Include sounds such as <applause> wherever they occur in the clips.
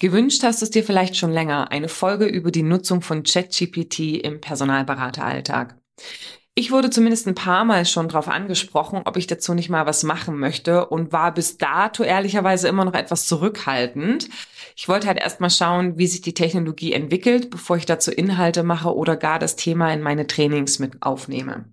Gewünscht hast es dir vielleicht schon länger, eine Folge über die Nutzung von ChatGPT im Personalberateralltag. Ich wurde zumindest ein paar Mal schon darauf angesprochen, ob ich dazu nicht mal was machen möchte und war bis dato ehrlicherweise immer noch etwas zurückhaltend. Ich wollte halt erst mal schauen, wie sich die Technologie entwickelt, bevor ich dazu Inhalte mache oder gar das Thema in meine Trainings mit aufnehme.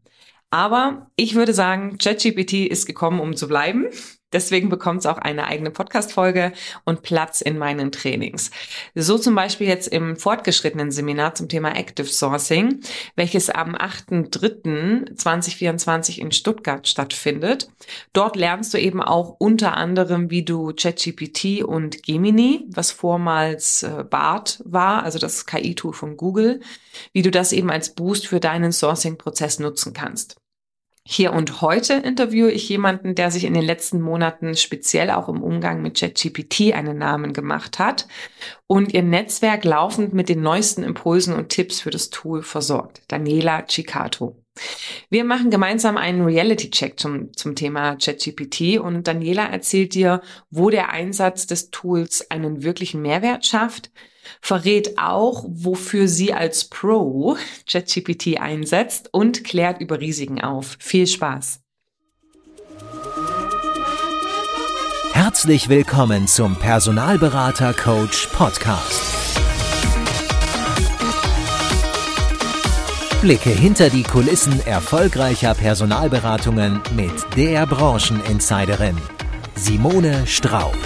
Aber ich würde sagen, ChatGPT ist gekommen, um zu bleiben. Deswegen bekommt es auch eine eigene Podcast-Folge und Platz in meinen Trainings. So zum Beispiel jetzt im fortgeschrittenen Seminar zum Thema Active Sourcing, welches am 8.3.2024 in Stuttgart stattfindet. Dort lernst du eben auch unter anderem, wie du ChatGPT und Gemini, was vormals äh, BART war, also das KI-Tool von Google, wie du das eben als Boost für deinen Sourcing-Prozess nutzen kannst. Hier und heute interviewe ich jemanden, der sich in den letzten Monaten speziell auch im Umgang mit ChatGPT einen Namen gemacht hat und ihr Netzwerk laufend mit den neuesten Impulsen und Tipps für das Tool versorgt. Daniela Cicato. Wir machen gemeinsam einen Reality-Check zum, zum Thema ChatGPT und Daniela erzählt dir, wo der Einsatz des Tools einen wirklichen Mehrwert schafft, verrät auch, wofür sie als Pro ChatGPT einsetzt und klärt über Risiken auf. Viel Spaß! Herzlich willkommen zum Personalberater Coach Podcast. Blicke hinter die Kulissen erfolgreicher Personalberatungen mit der Brancheninsiderin Simone Straub.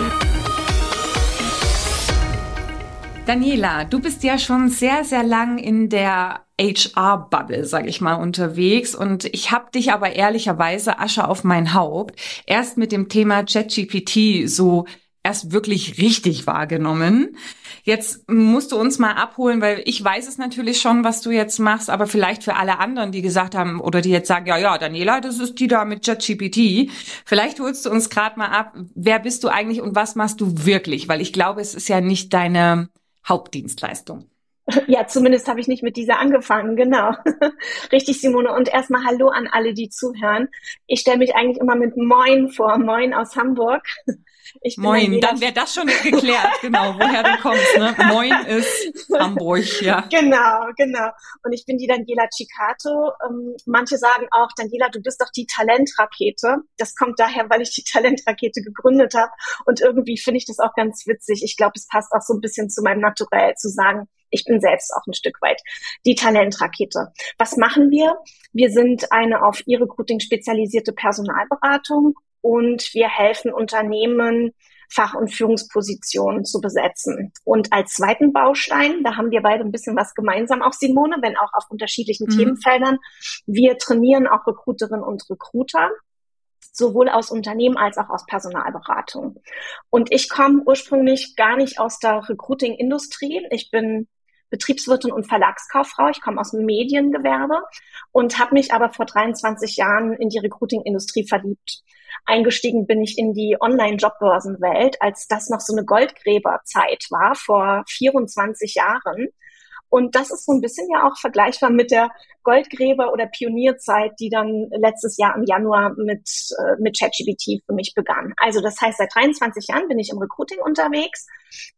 Daniela, du bist ja schon sehr, sehr lang in der HR-Bubble, sag ich mal, unterwegs. Und ich habe dich aber ehrlicherweise Asche auf mein Haupt erst mit dem Thema ChatGPT so erst wirklich richtig wahrgenommen. Jetzt musst du uns mal abholen, weil ich weiß es natürlich schon, was du jetzt machst, aber vielleicht für alle anderen, die gesagt haben oder die jetzt sagen, ja, ja, Daniela, das ist die da mit ChatGPT. Vielleicht holst du uns gerade mal ab, wer bist du eigentlich und was machst du wirklich? Weil ich glaube, es ist ja nicht deine Hauptdienstleistung. <laughs> Ja, zumindest habe ich nicht mit dieser angefangen, genau. <laughs> Richtig, Simone. Und erstmal Hallo an alle, die zuhören. Ich stelle mich eigentlich immer mit Moin vor. Moin aus Hamburg. Moin, dann wäre das schon geklärt, genau, woher du kommst. Ne? Moin ist Hamburg, ja. Genau, genau. Und ich bin die Daniela Cicato. Ähm, manche sagen auch, Daniela, du bist doch die Talentrakete. Das kommt daher, weil ich die Talentrakete gegründet habe. Und irgendwie finde ich das auch ganz witzig. Ich glaube, es passt auch so ein bisschen zu meinem Naturell zu sagen, ich bin selbst auch ein Stück weit die Talentrakete. Was machen wir? Wir sind eine auf E-Recruiting spezialisierte Personalberatung und wir helfen Unternehmen, Fach- und Führungspositionen zu besetzen. Und als zweiten Baustein, da haben wir beide ein bisschen was gemeinsam, auch Simone, wenn auch auf unterschiedlichen mhm. Themenfeldern. Wir trainieren auch Recruiterinnen und Recruiter sowohl aus Unternehmen als auch aus Personalberatung. Und ich komme ursprünglich gar nicht aus der Recruiting-Industrie. Ich bin Betriebswirtin und Verlagskauffrau. Ich komme aus dem Mediengewerbe und habe mich aber vor 23 Jahren in die Recruiting-Industrie verliebt. Eingestiegen bin ich in die Online-Jobbörsenwelt, als das noch so eine Goldgräberzeit war, vor 24 Jahren. Und das ist so ein bisschen ja auch vergleichbar mit der Goldgräber- oder Pionierzeit, die dann letztes Jahr im Januar mit, äh, mit ChatGPT für mich begann. Also das heißt, seit 23 Jahren bin ich im Recruiting unterwegs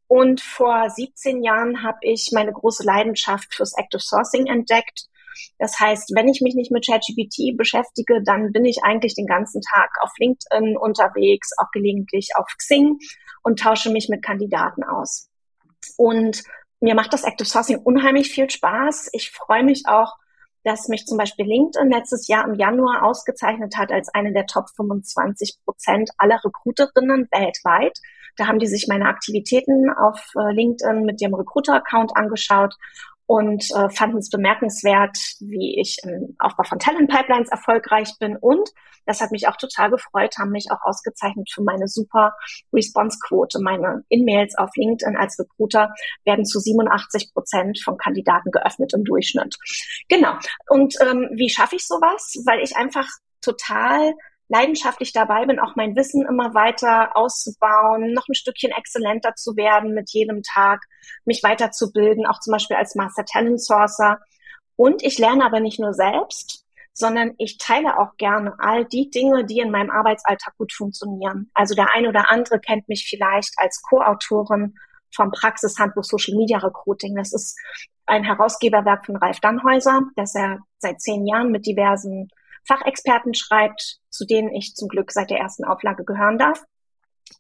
und vor 17 Jahren habe ich meine große Leidenschaft fürs Active Sourcing entdeckt das heißt, wenn ich mich nicht mit ChatGPT beschäftige, dann bin ich eigentlich den ganzen Tag auf LinkedIn unterwegs, auch gelegentlich auf Xing und tausche mich mit Kandidaten aus. Und mir macht das Active Sourcing unheimlich viel Spaß. Ich freue mich auch, dass mich zum Beispiel LinkedIn letztes Jahr im Januar ausgezeichnet hat als eine der Top 25 Prozent aller Recruiterinnen weltweit. Da haben die sich meine Aktivitäten auf äh, LinkedIn mit dem Recruiter-Account angeschaut und äh, fanden es bemerkenswert, wie ich im Aufbau von Talent Pipelines erfolgreich bin. Und das hat mich auch total gefreut, haben mich auch ausgezeichnet für meine super Response-Quote. Meine In-Mails auf LinkedIn als Recruiter werden zu 87 Prozent von Kandidaten geöffnet im Durchschnitt. Genau. Und ähm, wie schaffe ich sowas? Weil ich einfach total leidenschaftlich dabei bin, auch mein Wissen immer weiter auszubauen, noch ein Stückchen exzellenter zu werden mit jedem Tag, mich weiterzubilden, auch zum Beispiel als Master Talent Sourcer. Und ich lerne aber nicht nur selbst, sondern ich teile auch gerne all die Dinge, die in meinem Arbeitsalltag gut funktionieren. Also der eine oder andere kennt mich vielleicht als Co-Autorin vom Praxishandbuch Social Media Recruiting. Das ist ein Herausgeberwerk von Ralf Dannhäuser, das er seit zehn Jahren mit diversen Fachexperten schreibt, zu denen ich zum Glück seit der ersten Auflage gehören darf.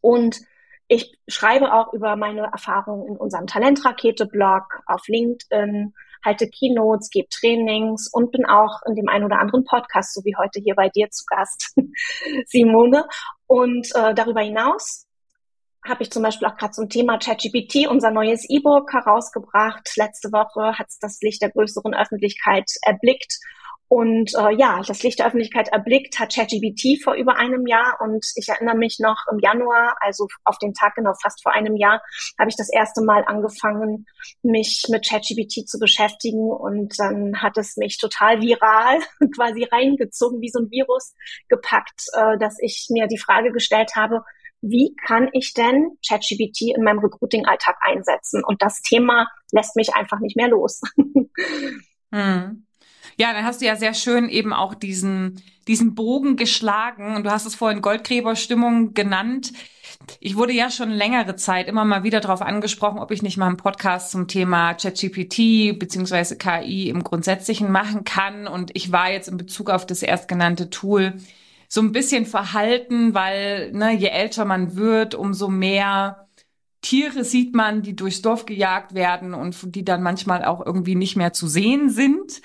Und ich schreibe auch über meine Erfahrungen in unserem Talentrakete-Blog, auf LinkedIn, halte Keynotes, gebe Trainings und bin auch in dem einen oder anderen Podcast, so wie heute hier bei dir zu Gast, <laughs> Simone. Und äh, darüber hinaus habe ich zum Beispiel auch gerade zum Thema ChatGPT unser neues E-Book herausgebracht. Letzte Woche hat es das Licht der größeren Öffentlichkeit erblickt und äh, ja, das Licht der Öffentlichkeit erblickt hat ChatGPT vor über einem Jahr und ich erinnere mich noch im Januar, also auf den Tag genau fast vor einem Jahr, habe ich das erste Mal angefangen, mich mit ChatGPT zu beschäftigen und dann hat es mich total viral <laughs> quasi reingezogen, wie so ein Virus gepackt, äh, dass ich mir die Frage gestellt habe, wie kann ich denn ChatGPT in meinem Recruiting-Alltag einsetzen? Und das Thema lässt mich einfach nicht mehr los. <laughs> hm. Ja, dann hast du ja sehr schön eben auch diesen, diesen Bogen geschlagen und du hast es vorhin Goldgräberstimmung genannt. Ich wurde ja schon längere Zeit immer mal wieder darauf angesprochen, ob ich nicht mal einen Podcast zum Thema ChatGPT beziehungsweise KI im Grundsätzlichen machen kann. Und ich war jetzt in Bezug auf das erstgenannte Tool so ein bisschen verhalten, weil ne, je älter man wird, umso mehr Tiere sieht man, die durchs Dorf gejagt werden und die dann manchmal auch irgendwie nicht mehr zu sehen sind.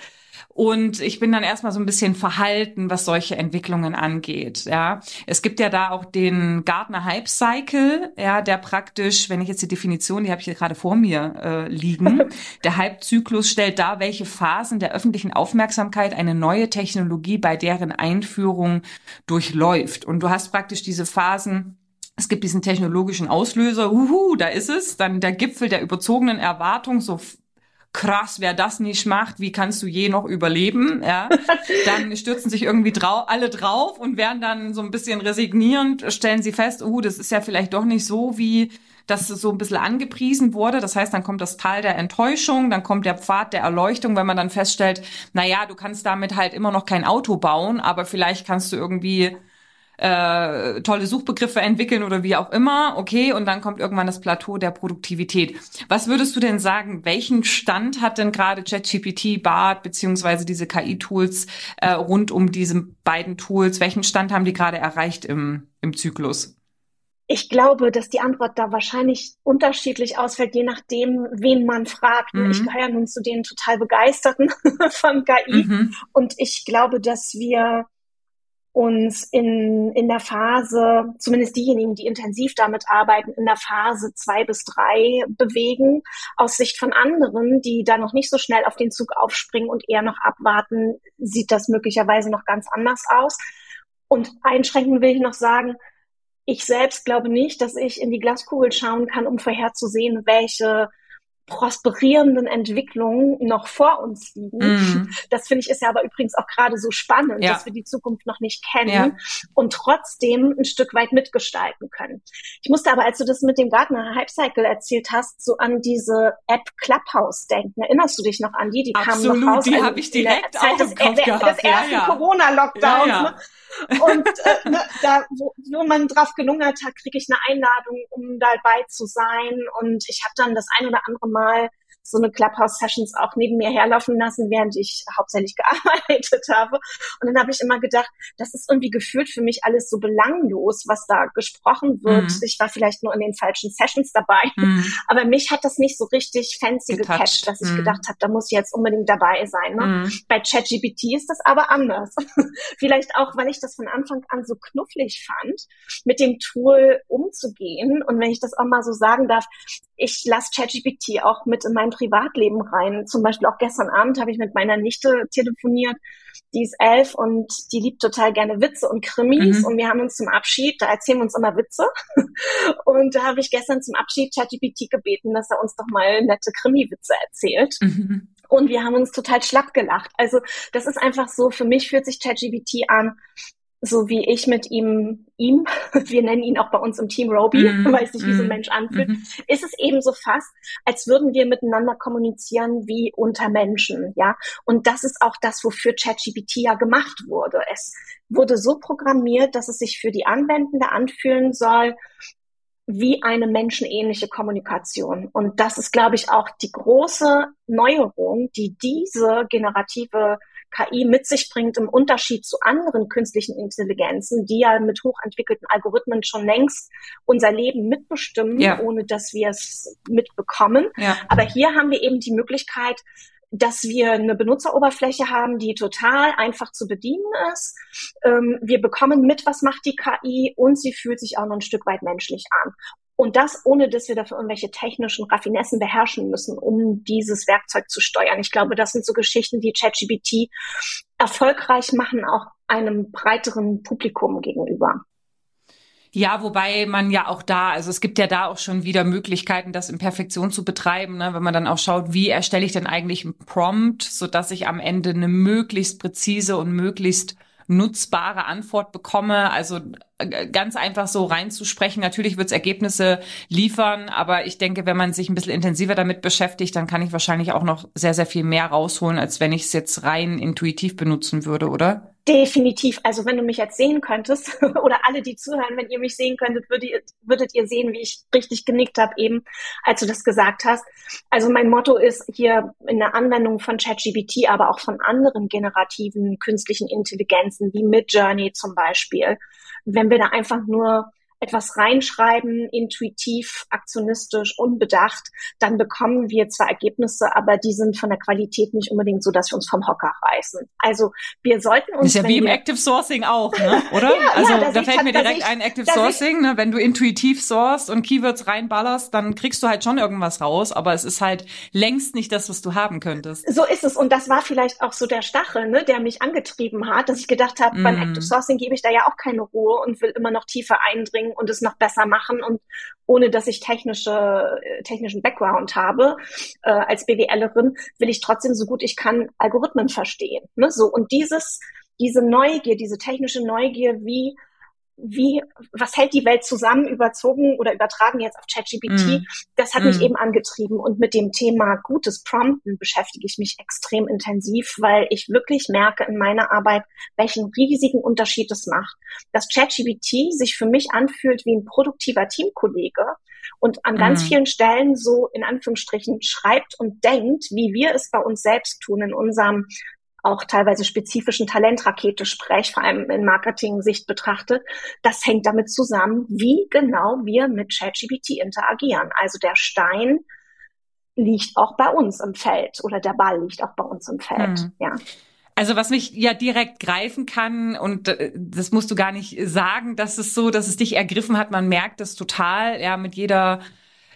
Und ich bin dann erstmal so ein bisschen verhalten, was solche Entwicklungen angeht. Ja, es gibt ja da auch den Gartner Hype Cycle, ja, der praktisch, wenn ich jetzt die Definition, die habe ich hier gerade vor mir äh, liegen, <laughs> der Hype-Zyklus stellt dar, welche Phasen der öffentlichen Aufmerksamkeit eine neue Technologie bei deren Einführung durchläuft. Und du hast praktisch diese Phasen es gibt diesen technologischen Auslöser, uhu, da ist es, dann der Gipfel der überzogenen Erwartung, so krass, wer das nicht macht, wie kannst du je noch überleben? Ja, <laughs> dann stürzen sich irgendwie drau alle drauf und werden dann so ein bisschen resignierend, stellen sie fest, uh, das ist ja vielleicht doch nicht so, wie das so ein bisschen angepriesen wurde. Das heißt, dann kommt das Tal der Enttäuschung, dann kommt der Pfad der Erleuchtung, wenn man dann feststellt, na ja, du kannst damit halt immer noch kein Auto bauen, aber vielleicht kannst du irgendwie äh, tolle Suchbegriffe entwickeln oder wie auch immer, okay, und dann kommt irgendwann das Plateau der Produktivität. Was würdest du denn sagen, welchen Stand hat denn gerade ChatGPT, BART beziehungsweise diese KI-Tools äh, rund um diese beiden Tools, welchen Stand haben die gerade erreicht im, im Zyklus? Ich glaube, dass die Antwort da wahrscheinlich unterschiedlich ausfällt, je nachdem, wen man fragt. Mhm. Ich gehöre nun zu den total Begeisterten <laughs> von KI. Mhm. Und ich glaube, dass wir uns in, in der Phase, zumindest diejenigen, die intensiv damit arbeiten, in der Phase zwei bis drei bewegen. Aus Sicht von anderen, die da noch nicht so schnell auf den Zug aufspringen und eher noch abwarten, sieht das möglicherweise noch ganz anders aus. Und einschränkend will ich noch sagen, ich selbst glaube nicht, dass ich in die Glaskugel schauen kann, um vorherzusehen, welche prosperierenden Entwicklungen noch vor uns liegen. Mm. Das finde ich ist ja aber übrigens auch gerade so spannend, ja. dass wir die Zukunft noch nicht kennen ja. und trotzdem ein Stück weit mitgestalten können. Ich musste aber, als du das mit dem Gartner Hype Cycle erzählt hast, so an diese App Clubhouse denken. Erinnerst du dich noch an die? Die Absolut, kamen noch raus. Die habe ich direkt auch des, im Kopf des, gehabt. des ersten ja, Corona-Lockdowns. Ne? Und äh, ne, da, wo, wo man drauf gelungert hat, kriege ich eine Einladung, um dabei zu sein. Und ich habe dann das ein oder andere Mal so eine Clubhouse-Sessions auch neben mir herlaufen lassen, während ich hauptsächlich <laughs> gearbeitet habe. Und dann habe ich immer gedacht, das ist irgendwie gefühlt für mich alles so belanglos, was da gesprochen wird. Mhm. Ich war vielleicht nur in den falschen Sessions dabei, mhm. aber mich hat das nicht so richtig fancy Getouched. gecatcht, dass ich mhm. gedacht habe, da muss ich jetzt unbedingt dabei sein. Ne? Mhm. Bei ChatGPT ist das aber anders. <laughs> vielleicht auch, weil ich das von Anfang an so knufflig fand, mit dem Tool umzugehen. Und wenn ich das auch mal so sagen darf, ich lasse ChatGPT auch mit in mein Privatleben rein. Zum Beispiel auch gestern Abend habe ich mit meiner Nichte telefoniert. Die ist elf und die liebt total gerne Witze und Krimis. Mhm. Und wir haben uns zum Abschied, da erzählen wir uns immer Witze. <laughs> Und da habe ich gestern zum Abschied ChatGPT gebeten, dass er uns doch mal nette Krimi-Witze erzählt. Mhm. Und wir haben uns total schlapp gelacht. Also das ist einfach so, für mich fühlt sich ChatGPT an so wie ich mit ihm, ihm, <laughs> wir nennen ihn auch bei uns im Team Roby, mm, <laughs> weiß nicht, wie mm, so ein mhm. Mensch anfühlt, mm. ist es eben so fast, als würden wir miteinander kommunizieren wie unter Menschen, ja. Und das ist auch das, wofür ChatGPT ja gemacht wurde. Es wurde so programmiert, dass es sich für die Anwendende anfühlen soll, wie eine menschenähnliche Kommunikation. Und das ist, glaube ich, auch die große Neuerung, die diese generative KI mit sich bringt im Unterschied zu anderen künstlichen Intelligenzen, die ja mit hochentwickelten Algorithmen schon längst unser Leben mitbestimmen, ja. ohne dass wir es mitbekommen. Ja. Aber hier haben wir eben die Möglichkeit, dass wir eine Benutzeroberfläche haben, die total einfach zu bedienen ist. Ähm, wir bekommen mit, was macht die KI und sie fühlt sich auch noch ein Stück weit menschlich an. Und das ohne, dass wir dafür irgendwelche technischen Raffinessen beherrschen müssen, um dieses Werkzeug zu steuern. Ich glaube, das sind so Geschichten, die ChatGPT erfolgreich machen, auch einem breiteren Publikum gegenüber. Ja, wobei man ja auch da, also es gibt ja da auch schon wieder Möglichkeiten, das in Perfektion zu betreiben, ne? wenn man dann auch schaut, wie erstelle ich denn eigentlich einen Prompt, so dass ich am Ende eine möglichst präzise und möglichst nutzbare Antwort bekomme. Also ganz einfach so reinzusprechen. Natürlich wird es Ergebnisse liefern, aber ich denke, wenn man sich ein bisschen intensiver damit beschäftigt, dann kann ich wahrscheinlich auch noch sehr, sehr viel mehr rausholen, als wenn ich es jetzt rein intuitiv benutzen würde, oder? Definitiv. Also wenn du mich jetzt sehen könntest <laughs> oder alle, die zuhören, wenn ihr mich sehen könntet, würdet ihr, würdet ihr sehen, wie ich richtig genickt habe eben, als du das gesagt hast. Also mein Motto ist hier in der Anwendung von ChatGPT, aber auch von anderen generativen künstlichen Intelligenzen wie Midjourney zum Beispiel. Wenn wir da einfach nur etwas reinschreiben, intuitiv, aktionistisch, unbedacht, dann bekommen wir zwar Ergebnisse, aber die sind von der Qualität nicht unbedingt so, dass wir uns vom Hocker reißen. Also wir sollten uns. Das ist ja wie im Active Sourcing auch, ne? <laughs> oder? ja, also ja, da, fällt mir direkt ich, ein Active Sourcing, ne? wenn du intuitiv sourst und Keywords reinballerst, dann kriegst du halt schon irgendwas raus, aber es ist halt längst nicht das, was du haben könntest. So ist es und das war vielleicht auch so der Stachel, ne, der mich angetrieben hat, dass ich gedacht habe, mm. beim Active Sourcing gebe ich da ja auch keine Ruhe und will immer noch tiefer eindringen und es noch besser machen und ohne dass ich technische, äh, technischen Background habe äh, als BWLerin, will ich trotzdem so gut ich kann Algorithmen verstehen. Ne? So und dieses diese Neugier, diese technische Neugier, wie wie, was hält die Welt zusammen, überzogen oder übertragen jetzt auf ChatGPT, mm. das hat mm. mich eben angetrieben. Und mit dem Thema gutes Prompten beschäftige ich mich extrem intensiv, weil ich wirklich merke in meiner Arbeit, welchen riesigen Unterschied es macht. Dass ChatGPT sich für mich anfühlt wie ein produktiver Teamkollege und an ganz mm. vielen Stellen so in Anführungsstrichen schreibt und denkt, wie wir es bei uns selbst tun in unserem auch teilweise spezifischen Talentrakete spreche, vor allem in Marketing-Sicht betrachtet, das hängt damit zusammen, wie genau wir mit ChatGPT interagieren. Also der Stein liegt auch bei uns im Feld oder der Ball liegt auch bei uns im Feld. Hm. Ja. Also was mich ja direkt greifen kann und äh, das musst du gar nicht sagen, dass es so, dass es dich ergriffen hat. Man merkt es total, ja, mit jeder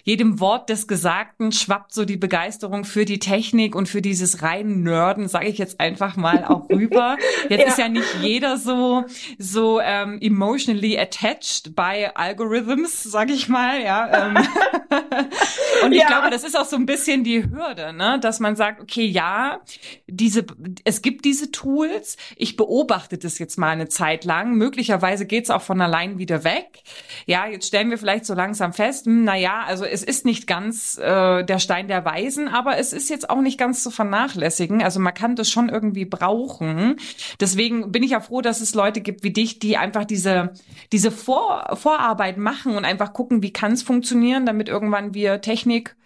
jedem Wort des Gesagten schwappt so die Begeisterung für die Technik und für dieses rein Nörden, sage ich jetzt einfach mal auch rüber. <laughs> Jetzt ja. ist ja nicht jeder so so ähm, emotionally attached bei Algorithms, sage ich mal, ja. Ähm. <laughs> und ich ja. glaube, das ist auch so ein bisschen die Hürde, ne, dass man sagt, okay, ja, diese es gibt diese Tools, ich beobachte das jetzt mal eine Zeit lang, möglicherweise geht's auch von allein wieder weg. Ja, jetzt stellen wir vielleicht so langsam fest, hm, na ja, also es ist nicht ganz äh, der Stein der Weisen, aber es ist jetzt auch nicht ganz zu vernachlässigen. Also man kann das schon irgendwie brauchen. Deswegen bin ich ja froh, dass es Leute gibt wie dich, die einfach diese, diese Vor Vorarbeit machen und einfach gucken, wie kann es funktionieren, damit irgendwann wir Technik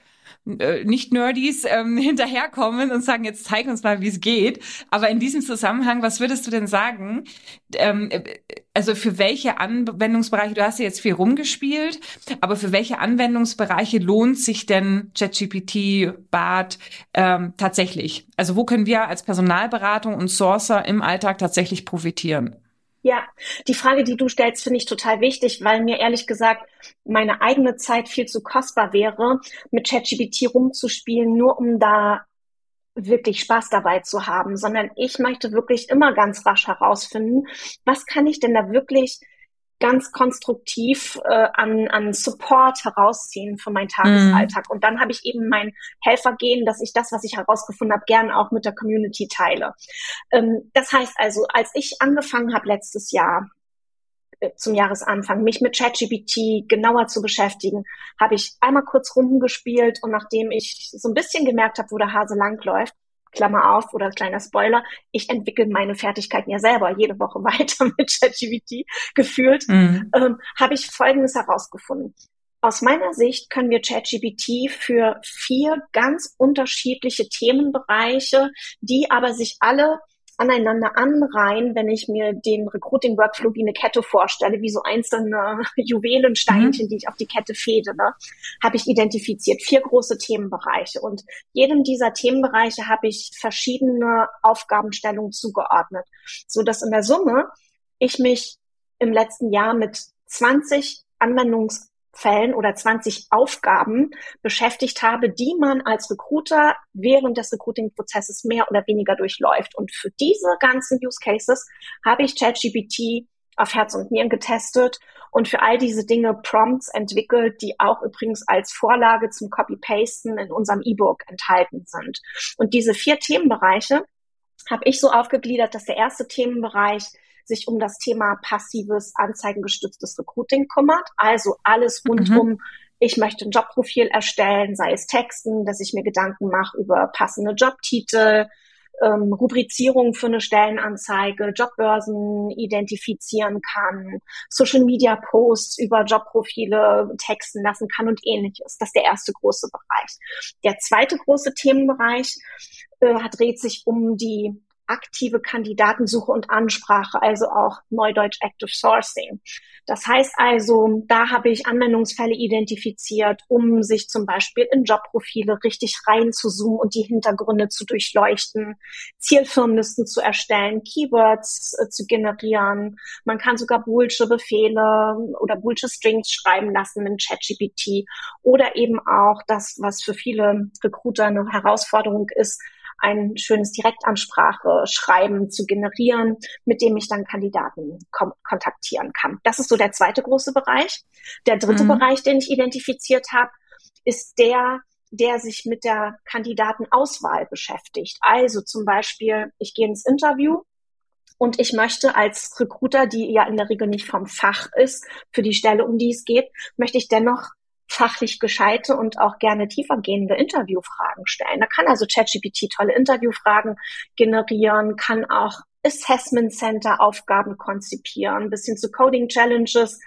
äh, nicht Nerdies ähm, <laughs> hinterherkommen und sagen, jetzt zeig uns mal, wie es geht. Aber in diesem Zusammenhang, was würdest du denn sagen? Ähm, äh, also für welche Anwendungsbereiche, du hast ja jetzt viel rumgespielt, aber für welche Anwendungsbereiche lohnt sich denn ChatGPT, BART ähm, tatsächlich? Also wo können wir als Personalberatung und Sourcer im Alltag tatsächlich profitieren? Ja, die Frage, die du stellst, finde ich total wichtig, weil mir ehrlich gesagt meine eigene Zeit viel zu kostbar wäre, mit ChatGPT rumzuspielen, nur um da wirklich Spaß dabei zu haben, sondern ich möchte wirklich immer ganz rasch herausfinden, was kann ich denn da wirklich ganz konstruktiv äh, an, an Support herausziehen für meinen Tagesalltag. Mm. Und dann habe ich eben mein Helfergehen, dass ich das, was ich herausgefunden habe, gern auch mit der Community teile. Ähm, das heißt also, als ich angefangen habe letztes Jahr, äh, zum Jahresanfang, mich mit ChatGPT genauer zu beschäftigen, habe ich einmal kurz rumgespielt und nachdem ich so ein bisschen gemerkt habe, wo der Hase langläuft, Klammer auf oder kleiner Spoiler, ich entwickle meine Fertigkeiten ja selber jede Woche <laughs> weiter mit ChatGPT gefühlt, mhm. ähm, habe ich Folgendes herausgefunden. aus meiner Sicht können wir ChatGPT für vier ganz unterschiedliche Themenbereiche, die aber sich alle aneinander anreihen, wenn ich mir den Recruiting-Workflow wie eine Kette vorstelle, wie so einzelne <laughs> Juwelensteinchen, mhm. die ich auf die Kette fäde, ne, habe ich identifiziert vier große Themenbereiche. Und jedem dieser Themenbereiche habe ich verschiedene Aufgabenstellungen zugeordnet, so dass in der Summe ich mich im letzten Jahr mit 20 Anwendungs Fällen oder 20 Aufgaben beschäftigt habe, die man als Recruiter während des Recruiting-Prozesses mehr oder weniger durchläuft. Und für diese ganzen Use Cases habe ich ChatGPT auf Herz und Nieren getestet und für all diese Dinge Prompts entwickelt, die auch übrigens als Vorlage zum Copy-Pasten in unserem E-Book enthalten sind. Und diese vier Themenbereiche habe ich so aufgegliedert, dass der erste Themenbereich sich um das Thema passives, anzeigengestütztes Recruiting kümmert. Also alles rund mhm. um ich möchte ein Jobprofil erstellen, sei es Texten, dass ich mir Gedanken mache über passende Jobtitel, ähm, Rubrizierung für eine Stellenanzeige, Jobbörsen identifizieren kann, Social Media Posts über Jobprofile texten lassen kann und ähnliches. Das ist der erste große Bereich. Der zweite große Themenbereich äh, dreht sich um die aktive Kandidatensuche und Ansprache, also auch Neudeutsch Active Sourcing. Das heißt also, da habe ich Anwendungsfälle identifiziert, um sich zum Beispiel in Jobprofile richtig reinzuzoomen und die Hintergründe zu durchleuchten, Zielfirmenlisten zu erstellen, Keywords äh, zu generieren. Man kann sogar Boolsche Befehle oder Boolsche Strings schreiben lassen mit ChatGPT oder eben auch das, was für viele Recruiter eine Herausforderung ist, ein schönes Direktansprache-Schreiben zu generieren, mit dem ich dann Kandidaten kontaktieren kann. Das ist so der zweite große Bereich. Der dritte mhm. Bereich, den ich identifiziert habe, ist der, der sich mit der Kandidatenauswahl beschäftigt. Also zum Beispiel, ich gehe ins Interview und ich möchte als Recruiter, die ja in der Regel nicht vom Fach ist, für die Stelle, um die es geht, möchte ich dennoch fachlich gescheite und auch gerne tiefergehende Interviewfragen stellen. Da kann also ChatGPT tolle Interviewfragen generieren, kann auch Assessment Center Aufgaben konzipieren, bis hin zu Coding Challenges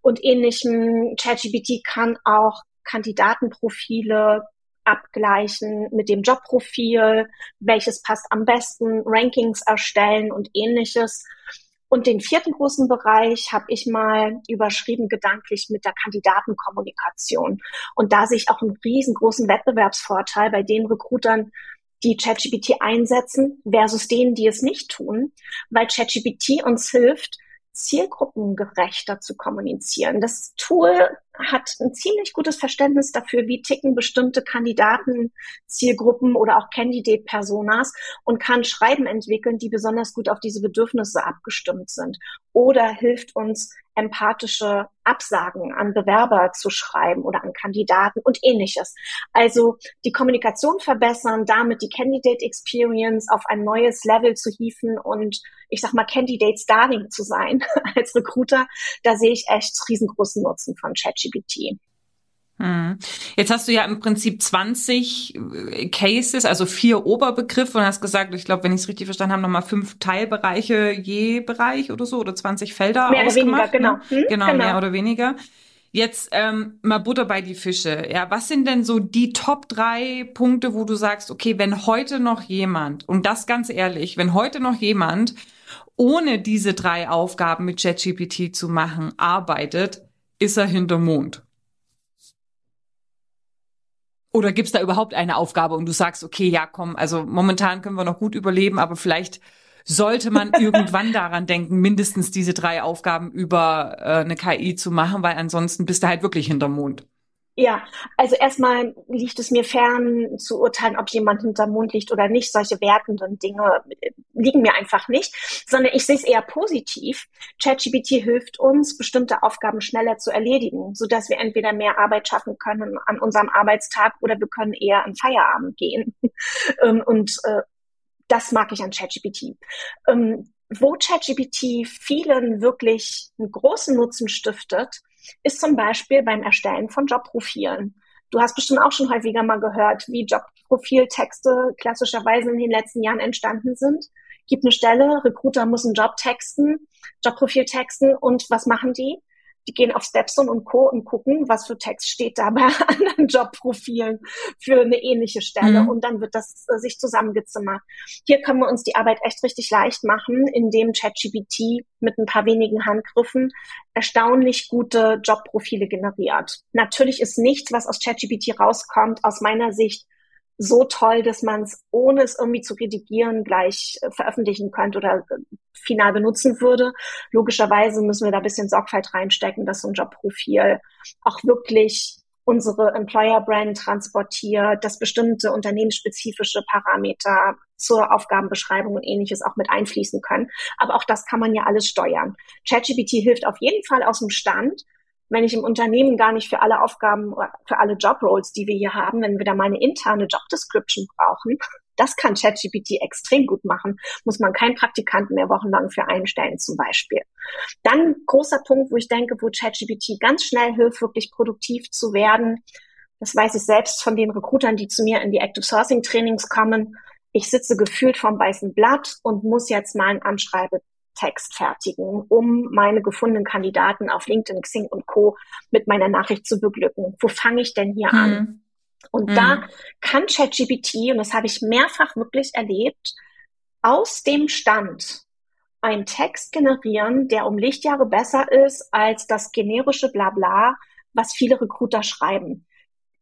und ähnlichem. ChatGPT kann auch Kandidatenprofile abgleichen mit dem Jobprofil, welches passt am besten, Rankings erstellen und ähnliches. Und den vierten großen Bereich habe ich mal überschrieben gedanklich mit der Kandidatenkommunikation. Und da sehe ich auch einen riesengroßen Wettbewerbsvorteil bei den Recruitern, die ChatGPT einsetzen versus denen, die es nicht tun, weil ChatGPT uns hilft, zielgruppengerechter zu kommunizieren. Das Tool hat ein ziemlich gutes Verständnis dafür, wie ticken bestimmte Kandidaten, Zielgruppen oder auch Candidate-Personas und kann Schreiben entwickeln, die besonders gut auf diese Bedürfnisse abgestimmt sind oder hilft uns, empathische Absagen an Bewerber zu schreiben oder an Kandidaten und ähnliches. Also die Kommunikation verbessern, damit die Candidate Experience auf ein neues Level zu hieven und ich sag mal Candidate Starling zu sein <laughs> als Recruiter, da sehe ich echt riesengroßen Nutzen von ChatGPT. Hm. Jetzt hast du ja im Prinzip 20 äh, Cases, also vier Oberbegriffe und hast gesagt, ich glaube, wenn ich es richtig verstanden habe, nochmal fünf Teilbereiche je Bereich oder so oder 20 Felder mehr ausgemacht. Oder weniger, genau. Ne? Hm? genau. Genau, mehr oder weniger. Jetzt ähm, mal Butter bei die Fische. Ja, was sind denn so die Top drei Punkte, wo du sagst, okay, wenn heute noch jemand, und das ganz ehrlich, wenn heute noch jemand ohne diese drei Aufgaben mit ChatGPT zu machen arbeitet, ist er hinter Mond. Oder gibt's da überhaupt eine Aufgabe und du sagst, okay, ja, komm, also momentan können wir noch gut überleben, aber vielleicht sollte man <laughs> irgendwann daran denken, mindestens diese drei Aufgaben über äh, eine KI zu machen, weil ansonsten bist du halt wirklich hinterm Mond. Ja, also erstmal liegt es mir fern zu urteilen, ob jemand hinterm Mond liegt oder nicht. Solche wertenden Dinge äh, liegen mir einfach nicht, sondern ich sehe es eher positiv. ChatGPT hilft uns, bestimmte Aufgaben schneller zu erledigen, so dass wir entweder mehr Arbeit schaffen können an unserem Arbeitstag oder wir können eher an Feierabend gehen. <laughs> Ähm, und äh, das mag ich an ChatGPT. Ähm, wo ChatGPT vielen wirklich einen großen Nutzen stiftet, ist zum Beispiel beim Erstellen von Jobprofilen. Du hast bestimmt auch schon häufiger mal gehört, wie Jobprofiltexte klassischerweise in den letzten Jahren entstanden sind. Gibt eine Stelle, Recruiter muss einen Job texten, Jobprofil texten und was machen die? Die gehen auf Stepstone und Co. und gucken, was für Text steht da bei <laughs> anderen Jobprofilen für eine ähnliche Stelle. Mhm. Und dann wird das äh, sich zusammengezimmert. Hier können wir uns die Arbeit echt richtig leicht machen, indem ChatGPT mit ein paar wenigen Handgriffen erstaunlich gute Jobprofile generiert. Natürlich ist nichts, was aus ChatGPT rauskommt, aus meiner Sicht so toll, dass man es, ohne es irgendwie zu redigieren, gleich äh, veröffentlichen könnte oder äh, final benutzen würde. Logischerweise müssen wir da ein bisschen Sorgfalt reinstecken, dass so ein Jobprofil auch wirklich unsere Employer Brand transportiert, dass bestimmte unternehmensspezifische Parameter zur Aufgabenbeschreibung und ähnliches auch mit einfließen können. Aber auch das kann man ja alles steuern. ChatGPT hilft auf jeden Fall aus dem Stand, wenn ich im Unternehmen gar nicht für alle Aufgaben, für alle Jobroles, die wir hier haben, wenn wir da mal eine interne Job Description brauchen, das kann ChatGPT extrem gut machen. Muss man keinen Praktikanten mehr wochenlang für einstellen zum Beispiel. Dann großer Punkt, wo ich denke, wo ChatGPT ganz schnell hilft, wirklich produktiv zu werden. Das weiß ich selbst von den Recruitern, die zu mir in die Active Sourcing Trainings kommen. Ich sitze gefühlt vom weißen Blatt und muss jetzt mal ein Anschreibe Text fertigen, um meine gefundenen Kandidaten auf LinkedIn, Xing und Co. mit meiner Nachricht zu beglücken. Wo fange ich denn hier mhm. an? Und mhm. da kann ChatGPT, und das habe ich mehrfach wirklich erlebt, aus dem Stand einen Text generieren, der um Lichtjahre besser ist als das generische Blabla, was viele Recruiter schreiben.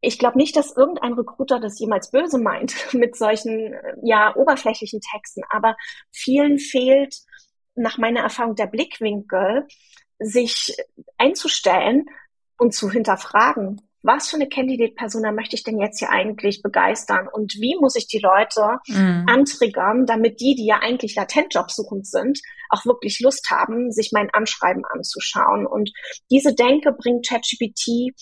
Ich glaube nicht, dass irgendein Recruiter das jemals böse meint <laughs> mit solchen ja oberflächlichen Texten, aber vielen fehlt nach meiner Erfahrung der Blickwinkel, sich einzustellen und zu hinterfragen, was für eine Candidate-Persona möchte ich denn jetzt hier eigentlich begeistern und wie muss ich die Leute mhm. antriggern, damit die, die ja eigentlich latent jobsuchend sind, auch wirklich Lust haben, sich mein Anschreiben anzuschauen. Und diese Denke bringt ChatGPT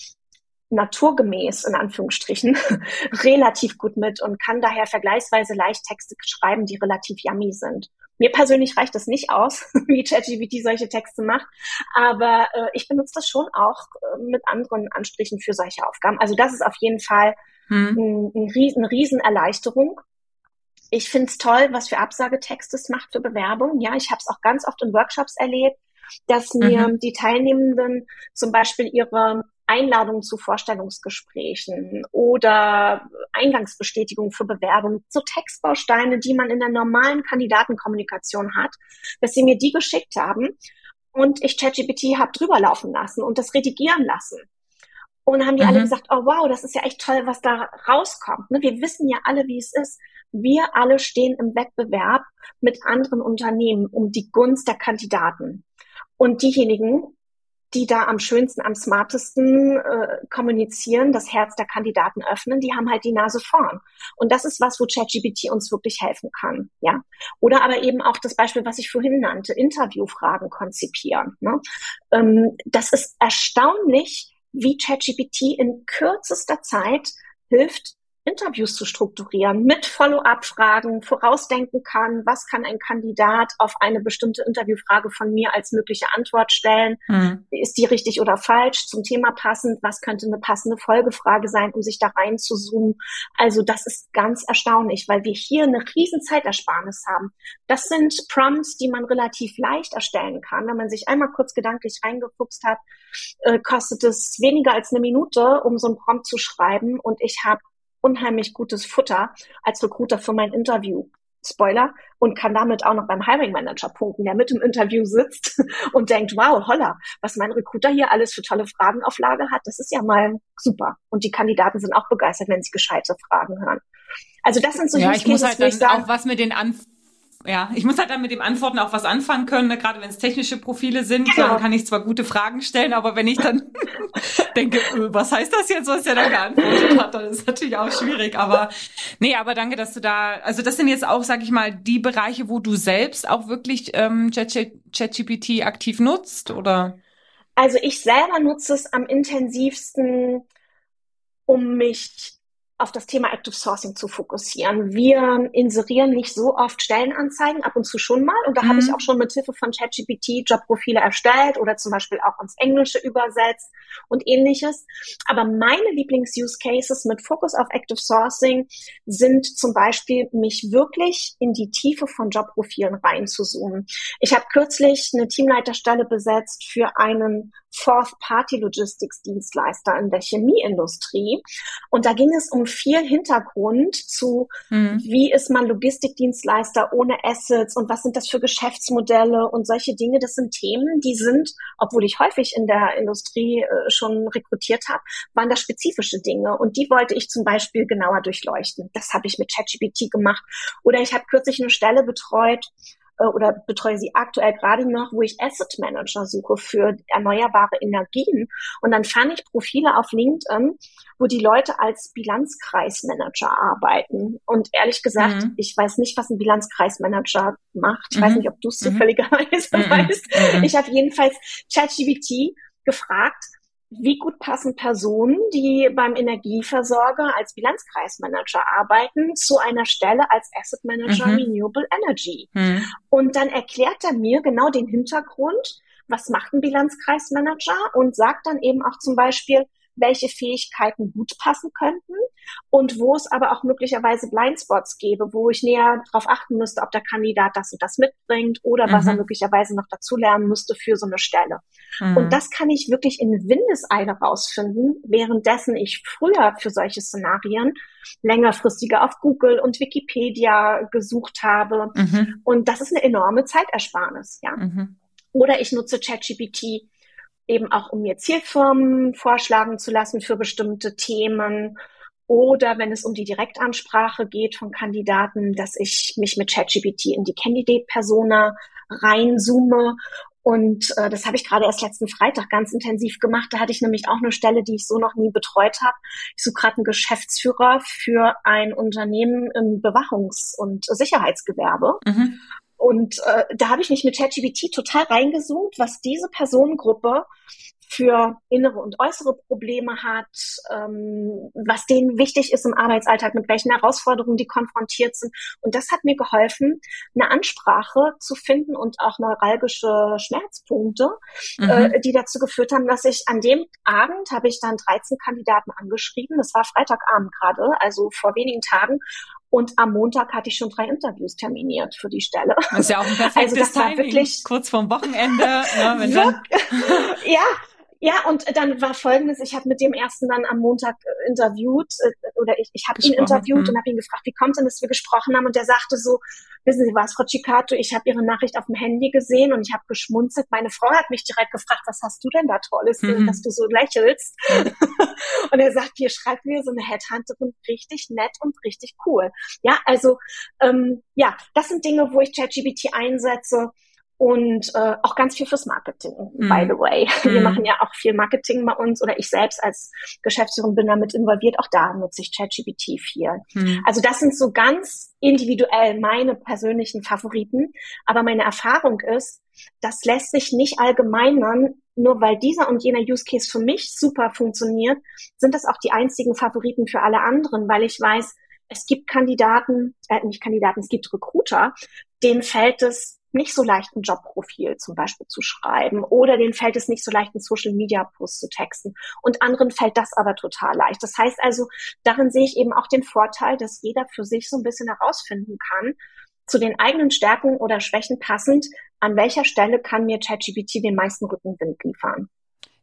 naturgemäß, in Anführungsstrichen, <laughs> relativ gut mit und kann daher vergleichsweise leicht Texte schreiben, die relativ yummy sind. Mir persönlich reicht das nicht aus, <laughs> wie ChatGPT solche Texte macht, aber äh, ich benutze das schon auch äh, mit anderen Anstrichen für solche Aufgaben. Also das ist auf jeden Fall hm. ein, ein riesen, eine Riesenerleichterung. Ich finde es toll, was für Absagetexte es macht für Bewerbungen. Ja, ich habe es auch ganz oft in Workshops erlebt, dass mir mhm. die Teilnehmenden zum Beispiel ihre Einladungen zu Vorstellungsgesprächen oder Eingangsbestätigung für Bewerbungen, so Textbausteine, die man in der normalen Kandidatenkommunikation hat, dass sie mir die geschickt haben und ich ChatGPT habe drüber laufen lassen und das redigieren lassen. Und haben die mhm. alle gesagt, oh wow, das ist ja echt toll, was da rauskommt. Ne, wir wissen ja alle, wie es ist. Wir alle stehen im Wettbewerb mit anderen Unternehmen um die Gunst der Kandidaten. Und diejenigen, die da am schönsten, am smartesten äh, kommunizieren, das Herz der Kandidaten öffnen, die haben halt die Nase vorn. Und das ist was, wo ChatGPT uns wirklich helfen kann, ja. Oder aber eben auch das Beispiel, was ich vorhin nannte, Interviewfragen konzipieren. Ne? Ähm, das ist erstaunlich, wie ChatGPT in kürzester Zeit hilft, Interviews zu strukturieren, mit Follow-up-Fragen vorausdenken kann, was kann ein Kandidat auf eine bestimmte Interviewfrage von mir als mögliche Antwort stellen, mhm. ist die richtig oder falsch, zum Thema passend, was könnte eine passende Folgefrage sein, um sich da rein zu zoomen. Also das ist ganz erstaunlich, weil wir hier eine riesen Zeitersparnis haben. Das sind Prompts, die man relativ leicht erstellen kann. Wenn man sich einmal kurz gedanklich reingefuchst hat, äh, kostet es weniger als eine Minute, um so ein Prompt zu schreiben und ich habe unheimlich gutes Futter als Recruiter für mein Interview. Spoiler, und kann damit auch noch beim Hiring Manager punkten, der mit im Interview sitzt <laughs> und denkt, wow, holla, was mein Recruiter hier alles für tolle Fragen auf Lage hat, das ist ja mal super. Und die Kandidaten sind auch begeistert, wenn sie gescheite Fragen hören. Also das sind so ja, ich muss halt dann sagen, auch was mit den Anf ja, ich muss halt dann mit dem Antworten auch was anfangen können, ne? gerade wenn es technische Profile sind, genau. dann kann ich zwar gute Fragen stellen, aber wenn ich dann <laughs> denke, äh, was heißt das jetzt, was er da geantwortet hat, dann ist es natürlich auch schwierig. Aber nee, aber danke, dass du da, also das sind jetzt auch, sag ich mal, die Bereiche, wo du selbst auch wirklich ähm, ChatGPT aktiv nutzt, oder? Also ich selber nutze es am intensivsten, um mich auf das Thema Active Sourcing zu fokussieren. Wir inserieren nicht so oft Stellenanzeigen, ab und zu schon mal. Und da mhm. habe ich mhm. auch schon mit Hilfe von ChatGPT Jobprofile erstellt oder zum Beispiel auch ins Englische übersetzt und ähnliches. Aber meine Lieblings-Use-Cases mit Fokus auf Active Sourcing sind zum Beispiel, mich wirklich in die Tiefe von Jobprofilen reinzuzoomen. Ich habe kürzlich eine Teamleiterstelle besetzt für einen Fourth-Party-Logistics-Dienstleister in der Chemieindustrie. Und da ging es um viel Hintergrund zu, mhm. wie ist man Logistikdienstleister ohne Assets und was sind das für Geschäftsmodelle und solche Dinge. Das sind Themen, die sind, obwohl ich häufig in der Industrie äh, schon rekrutiert habe, waren das spezifische Dinge. Und die wollte ich zum Beispiel genauer durchleuchten. Das habe ich mit ChatGPT gemacht. Oder ich habe kürzlich eine Stelle betreut, äh, oder betreue sie aktuell gerade noch, wo ich Asset Manager suche für erneuerbare Energien. Und dann fand ich Profile auf LinkedIn, wo die Leute als Bilanzkreismanager arbeiten. Und ehrlich gesagt, mhm. ich weiß nicht, was ein Bilanzkreismanager macht. Ich mhm. weiß nicht, ob du es mhm. zufälligerweise mhm. weißt. Mhm. Ich habe jedenfalls ChatGPT gefragt, wie gut passen Personen, die beim Energieversorger als Bilanzkreismanager arbeiten, zu einer Stelle als Asset Manager mhm. Renewable Energy. Mhm. Und dann erklärt er mir genau den Hintergrund, was macht ein Bilanzkreismanager und sagt dann eben auch zum Beispiel, welche Fähigkeiten gut passen könnten und wo es aber auch möglicherweise Blindspots gäbe, wo ich näher darauf achten müsste, ob der Kandidat das und das mitbringt oder mhm. was er mhm. möglicherweise noch dazulernen müsste für so eine Stelle. Mhm. Und das kann ich wirklich in Windeseile rausfinden, währenddessen ich früher für solche Szenarien längerfristiger auf Google und Wikipedia gesucht habe. Mhm. Und das ist eine enorme Zeitersparnis, ja. Mhm. Oder ich nutze ChatGPT eben auch um mir Zielfirmen vorschlagen zu lassen für bestimmte Themen oder wenn es um die Direktansprache geht von Kandidaten, dass ich mich mit ChatGPT in die Candidate-Persona reinzoome. Und äh, das habe ich gerade erst letzten Freitag ganz intensiv gemacht. Da hatte ich nämlich auch eine Stelle, die ich so noch nie betreut habe. Ich suche gerade einen Geschäftsführer für ein Unternehmen im Bewachungs- und Sicherheitsgewerbe. Mhm. Und äh, da habe ich mich mit ChatGPT total reingezoomt, was diese Personengruppe für innere und äußere Probleme hat, ähm, was denen wichtig ist im Arbeitsalltag, mit welchen Herausforderungen die konfrontiert sind. Und das hat mir geholfen, eine Ansprache zu finden und auch neuralgische Schmerzpunkte, mhm. äh, die dazu geführt haben, dass ich an dem Abend habe ich dann 13 Kandidaten angeschrieben. Das war Freitagabend gerade, also vor wenigen Tagen. Und am Montag hatte ich schon drei Interviews terminiert für die Stelle. Das ist ja auch ein <laughs> perfektes also das Timing, wirklich kurz vorm Wochenende. Ne, ja, <laughs> ja, und dann war folgendes, ich habe mit dem ersten dann am Montag äh, interviewt äh, oder ich, ich habe ihn interviewt mhm. und habe ihn gefragt, wie kommt denn, dass wir gesprochen haben und der sagte so, wissen Sie was, Frau Cicato, ich habe Ihre Nachricht auf dem Handy gesehen und ich habe geschmunzelt. Meine Frau hat mich direkt gefragt, was hast du denn da Tolles, mhm. dass du so lächelst? <laughs> und er sagt, hier schreibt mir so eine Headhunterin richtig nett und richtig cool. Ja, also ähm, ja, das sind Dinge, wo ich ChatGPT einsetze und äh, auch ganz viel fürs Marketing, mm. by the way. Mm. <laughs> Wir machen ja auch viel Marketing bei uns oder ich selbst als Geschäftsführerin bin damit involviert. Auch da nutze ich ChatGPT viel. Mm. Also das sind so ganz individuell meine persönlichen Favoriten. Aber meine Erfahrung ist, das lässt sich nicht allgemeinern, nur weil dieser und jener Use Case für mich super funktioniert, sind das auch die einzigen Favoriten für alle anderen, weil ich weiß, es gibt Kandidaten, äh, nicht Kandidaten, es gibt Recruiter, denen fällt es nicht so leicht, ein Jobprofil zum Beispiel zu schreiben oder denen fällt es nicht so leicht, einen Social-Media-Post zu texten. Und anderen fällt das aber total leicht. Das heißt also, darin sehe ich eben auch den Vorteil, dass jeder für sich so ein bisschen herausfinden kann, zu den eigenen Stärken oder Schwächen passend, an welcher Stelle kann mir ChatGPT den meisten Rückenwind liefern.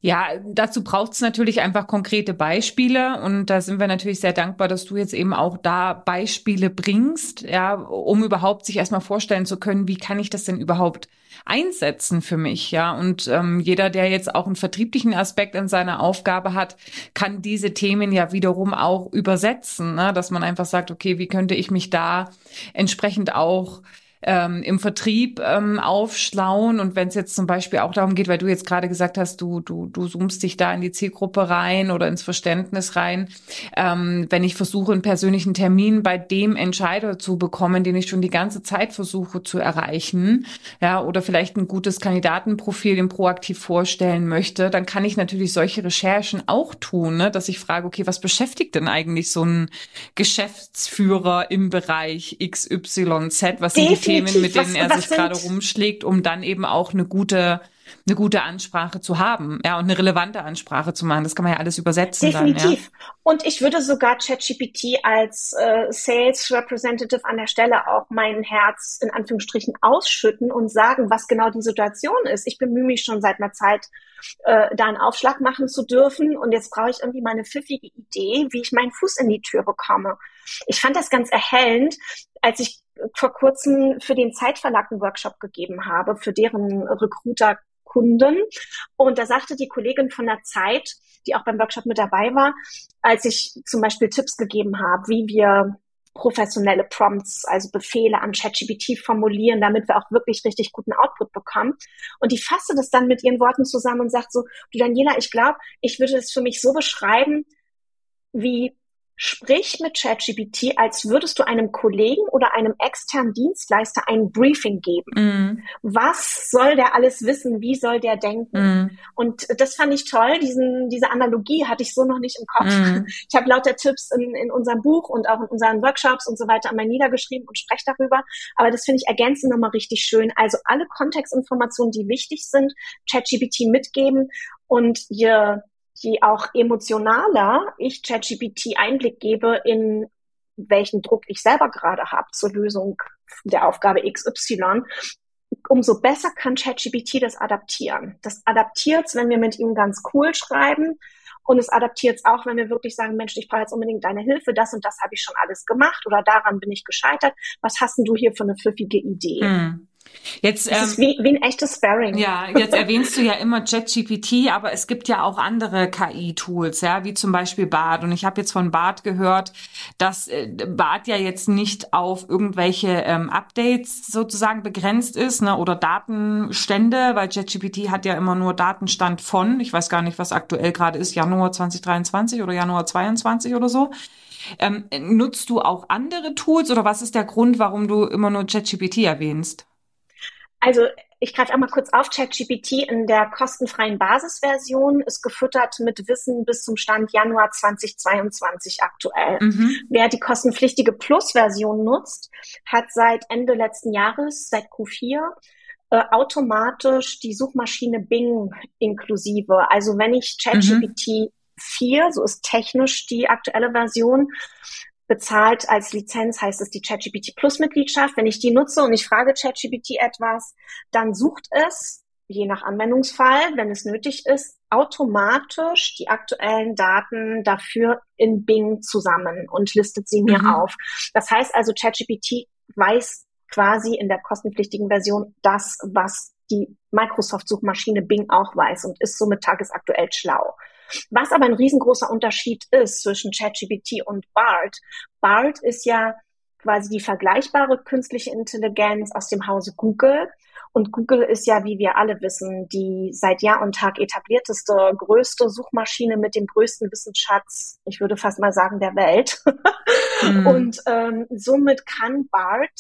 Ja, dazu braucht es natürlich einfach konkrete Beispiele und da sind wir natürlich sehr dankbar, dass du jetzt eben auch da Beispiele bringst, ja, um überhaupt sich erstmal vorstellen zu können, wie kann ich das denn überhaupt einsetzen für mich, ja. Und ähm, jeder, der jetzt auch einen vertrieblichen Aspekt in seiner Aufgabe hat, kann diese Themen ja wiederum auch übersetzen, ne? dass man einfach sagt, okay, wie könnte ich mich da entsprechend auch ähm, im Vertrieb ähm, aufschlauen. Und wenn es jetzt zum Beispiel auch darum geht, weil du jetzt gerade gesagt hast, du, du, du zoomst dich da in die Zielgruppe rein oder ins Verständnis rein, ähm, wenn ich versuche, einen persönlichen Termin bei dem Entscheider zu bekommen, den ich schon die ganze Zeit versuche zu erreichen, ja, oder vielleicht ein gutes Kandidatenprofil dem proaktiv vorstellen möchte, dann kann ich natürlich solche Recherchen auch tun, ne? dass ich frage, okay, was beschäftigt denn eigentlich so ein Geschäftsführer im Bereich XYZ? Was sind die Themen, mit denen was, er was sich gerade rumschlägt, um dann eben auch eine gute eine gute Ansprache zu haben, ja, und eine relevante Ansprache zu machen. Das kann man ja alles übersetzen. Definitiv. Dann, ja. Und ich würde sogar ChatGPT als äh, Sales Representative an der Stelle auch mein Herz in Anführungsstrichen ausschütten und sagen, was genau die Situation ist. Ich bemühe mich schon seit einer Zeit äh, da einen Aufschlag machen zu dürfen. Und jetzt brauche ich irgendwie mal eine pfiffige Idee, wie ich meinen Fuß in die Tür bekomme. Ich fand das ganz erhellend, als ich vor kurzem für den Zeitverlag einen Workshop gegeben habe, für deren Recruiter Kunden. Und da sagte die Kollegin von der Zeit, die auch beim Workshop mit dabei war, als ich zum Beispiel Tipps gegeben habe, wie wir professionelle Prompts, also Befehle an ChatGPT formulieren, damit wir auch wirklich richtig guten Output bekommen. Und die fasste das dann mit ihren Worten zusammen und sagt so, du Daniela, ich glaube, ich würde es für mich so beschreiben, wie Sprich mit ChatGPT, als würdest du einem Kollegen oder einem externen Dienstleister ein Briefing geben. Mm. Was soll der alles wissen? Wie soll der denken? Mm. Und das fand ich toll. Diesen, diese Analogie hatte ich so noch nicht im Kopf. Mm. <laughs> Ich habe lauter Tipps in, in unserem Buch und auch in unseren Workshops und so weiter einmal niedergeschrieben und spreche darüber. Aber das finde ich ergänzend nochmal richtig schön. Also alle Kontextinformationen, die wichtig sind, ChatGPT mitgeben und je je auch emotionaler ich ChatGPT Einblick gebe in welchen Druck ich selber gerade habe zur Lösung der Aufgabe XY, umso besser kann ChatGPT das adaptieren. Das adaptiert wenn wir mit ihm ganz cool schreiben. Und es adaptiert es auch, wenn wir wirklich sagen, Mensch, ich brauche jetzt unbedingt deine Hilfe, das und das habe ich schon alles gemacht oder daran bin ich gescheitert. Was hast denn du hier für eine pfiffige Idee? Hm. Jetzt, das ähm, ist wie, wie ein echtes Sparring. Ja, jetzt <laughs> erwähnst du ja immer ChatGPT, aber es gibt ja auch andere KI-Tools, ja, wie zum Beispiel Bart. Und ich habe jetzt von Bart gehört, dass äh, Bart ja jetzt nicht auf irgendwelche ähm, Updates sozusagen begrenzt ist, ne, oder Datenstände, weil ChatGPT hat ja immer nur Datenstand von, ich weiß gar nicht, was aktuell gerade ist, Januar 2023 oder Januar 22 oder so. Ähm, nutzt du auch andere Tools oder was ist der Grund, warum du immer nur ChatGPT erwähnst? Also ich greife einmal kurz auf, ChatGPT in der kostenfreien Basisversion ist gefüttert mit Wissen bis zum Stand Januar 2022 aktuell. Mhm. Wer die kostenpflichtige Plus-Version nutzt, hat seit Ende letzten Jahres, seit Q4, äh, automatisch die Suchmaschine Bing inklusive. Also wenn ich ChatGPT mhm. 4, so ist technisch die aktuelle Version, bezahlt als Lizenz, heißt es die ChatGPT Plus Mitgliedschaft. Wenn ich die nutze und ich frage ChatGPT etwas, dann sucht es, je nach Anwendungsfall, wenn es nötig ist, automatisch die aktuellen Daten dafür in Bing zusammen und listet sie mir mhm. auf. Das heißt also, ChatGPT weiß quasi in der kostenpflichtigen Version das, was die Microsoft-Suchmaschine Bing auch weiß und ist somit tagesaktuell schlau. Was aber ein riesengroßer Unterschied ist zwischen ChatGPT und BART. BART ist ja quasi die vergleichbare künstliche Intelligenz aus dem Hause Google. Und Google ist ja, wie wir alle wissen, die seit Jahr und Tag etablierteste, größte Suchmaschine mit dem größten Wissensschatz, ich würde fast mal sagen, der Welt. Mhm. Und ähm, somit kann BART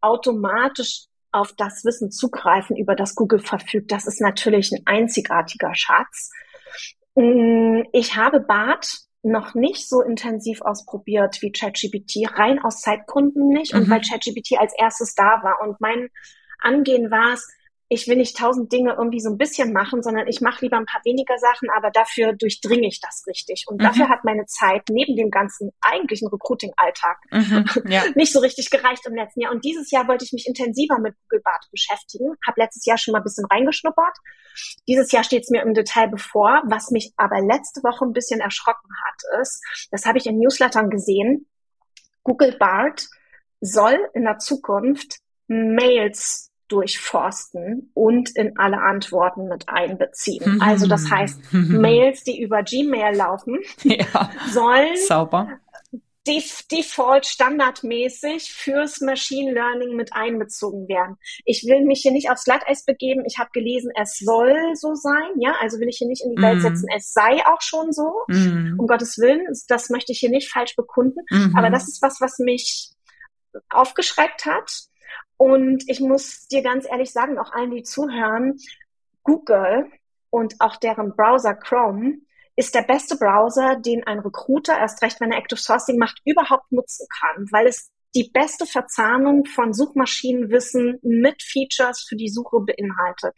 automatisch auf das Wissen zugreifen, über das Google verfügt. Das ist natürlich ein einzigartiger Schatz. Mm, ich habe BART noch nicht so intensiv ausprobiert wie ChatGPT, rein aus Zeitgründen nicht und mhm. weil ChatGPT als erstes da war. Und mein Angehen war es, ich will nicht tausend Dinge irgendwie so ein bisschen machen, sondern ich mache lieber ein paar weniger Sachen, aber dafür durchdringe ich das richtig. Und mhm. dafür hat meine Zeit neben dem ganzen eigentlichen Recruiting-Alltag mhm, <laughs> ja. nicht so richtig gereicht im letzten Jahr. Und dieses Jahr wollte ich mich intensiver mit Google Bart beschäftigen, habe letztes Jahr schon mal ein bisschen reingeschnuppert. Dieses Jahr steht es mir im Detail bevor. Was mich aber letzte Woche ein bisschen erschrocken hat, ist, das habe ich in Newslettern gesehen, Google Bart soll in der Zukunft Mails durchforsten und in alle Antworten mit einbeziehen. Mhm. Also das heißt, Mails, die über Gmail laufen, <laughs> ja. sollen Sauber. Default standardmäßig fürs Machine Learning mit einbezogen werden. Ich will mich hier nicht aufs Glatteis begeben. Ich habe gelesen, es soll so sein. Ja, also will ich hier nicht in die Welt mhm. setzen. Es sei auch schon so. Mm. Um Gottes Willen, das möchte ich hier nicht falsch bekunden. Mm Aber das ist was, was mich aufgeschreckt hat und ich muss dir ganz ehrlich sagen, auch allen, die zuhören, Google und auch deren Browser Chrome ist der beste Browser, den ein Recruiter, erst recht wenn er Active Sourcing macht, überhaupt nutzen kann, weil es die beste Verzahnung von Suchmaschinenwissen mit Features für die Suche beinhaltet.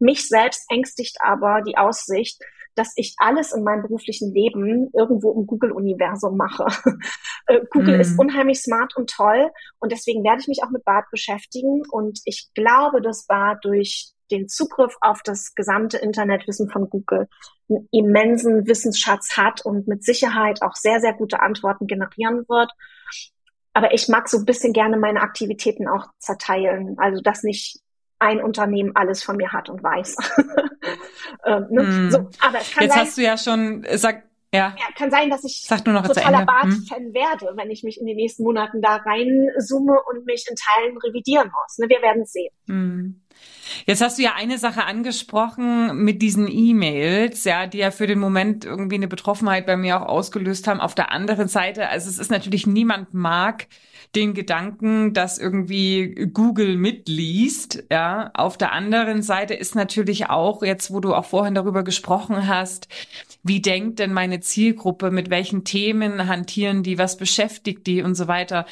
Mich selbst ängstigt aber die Aussicht, dass ich alles in meinem beruflichen Leben irgendwo im Google-Universum mache. <laughs> Äh, Google mm. ist unheimlich smart und toll und deswegen werde ich mich auch mit BART beschäftigen und ich glaube, dass BART durch den Zugriff auf das gesamte Internetwissen von Google einen immensen Wissensschatz hat und mit Sicherheit auch sehr, sehr gute Antworten generieren wird. Aber ich mag so ein bisschen gerne meine Aktivitäten auch zerteilen. Also, dass nicht ein Unternehmen alles von mir hat und weiß. <laughs> ähm, ne? mm. so, aber es kann Jetzt sein, hast du ja schon, sag, ja. ja, kann sein, dass ich Sag nur noch totaler Bart-Fan hm. werde, wenn ich mich in den nächsten Monaten da reinzoome und mich in Teilen revidieren muss. Ne, wir werden es sehen. Hm. Jetzt hast du ja eine Sache angesprochen mit diesen E-Mails, ja, die ja für den Moment irgendwie eine Betroffenheit bei mir auch ausgelöst haben. Auf der anderen Seite, also es ist natürlich niemand mag den Gedanken, dass irgendwie Google mitliest, ja. Auf der anderen Seite ist natürlich auch jetzt, wo du auch vorhin darüber gesprochen hast, wie denkt denn meine Zielgruppe, mit welchen Themen hantieren die, was beschäftigt die und so weiter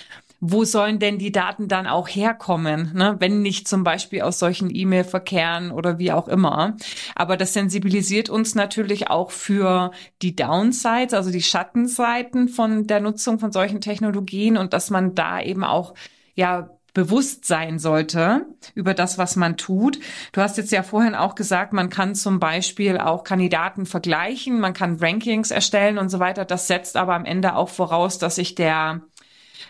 wo sollen denn die Daten dann auch herkommen, ne? wenn nicht zum Beispiel aus solchen E-Mail-Verkehren oder wie auch immer. Aber das sensibilisiert uns natürlich auch für die Downsides, also die Schattenseiten von der Nutzung von solchen Technologien und dass man da eben auch ja bewusst sein sollte über das, was man tut. Du hast jetzt ja vorhin auch gesagt, man kann zum Beispiel auch Kandidaten vergleichen, man kann Rankings erstellen und so weiter. Das setzt aber am Ende auch voraus, dass sich der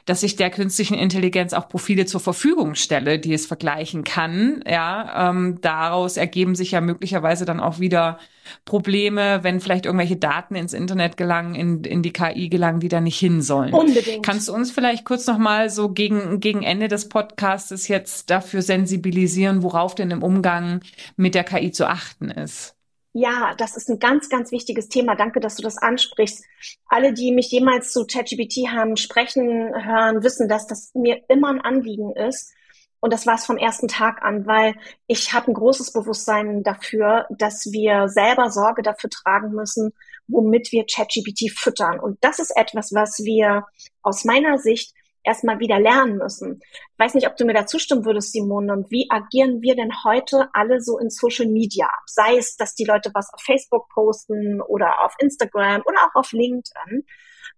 dass ich der künstlichen Intelligenz auch Profile zur Verfügung stelle, die es vergleichen kann. Ja, ähm, daraus ergeben sich ja möglicherweise dann auch wieder Probleme, wenn vielleicht irgendwelche Daten ins Internet gelangen, in, in die KI gelangen, die da nicht hin sollen. Unbedingt. Kannst du uns vielleicht kurz noch mal so gegen, gegen Ende des Podcasts jetzt dafür sensibilisieren, worauf denn im Umgang mit der KI zu achten ist? Ja, das ist ein ganz, ganz wichtiges Thema. Danke, dass du das ansprichst. Alle, die mich jemals zu ChatGPT haben sprechen hören, wissen, dass das mir immer ein Anliegen ist. Und das war es vom ersten Tag an, weil ich habe ein großes Bewusstsein dafür, dass wir selber Sorge dafür tragen müssen, womit wir ChatGPT füttern. Und das ist etwas, was wir aus meiner Sicht erstmal wieder lernen müssen. Ich weiß nicht, ob du mir da zustimmen würdest, Simone. Und wie agieren wir denn heute alle so in Social Media? Sei es, dass die Leute was auf Facebook posten oder auf Instagram oder auch auf LinkedIn.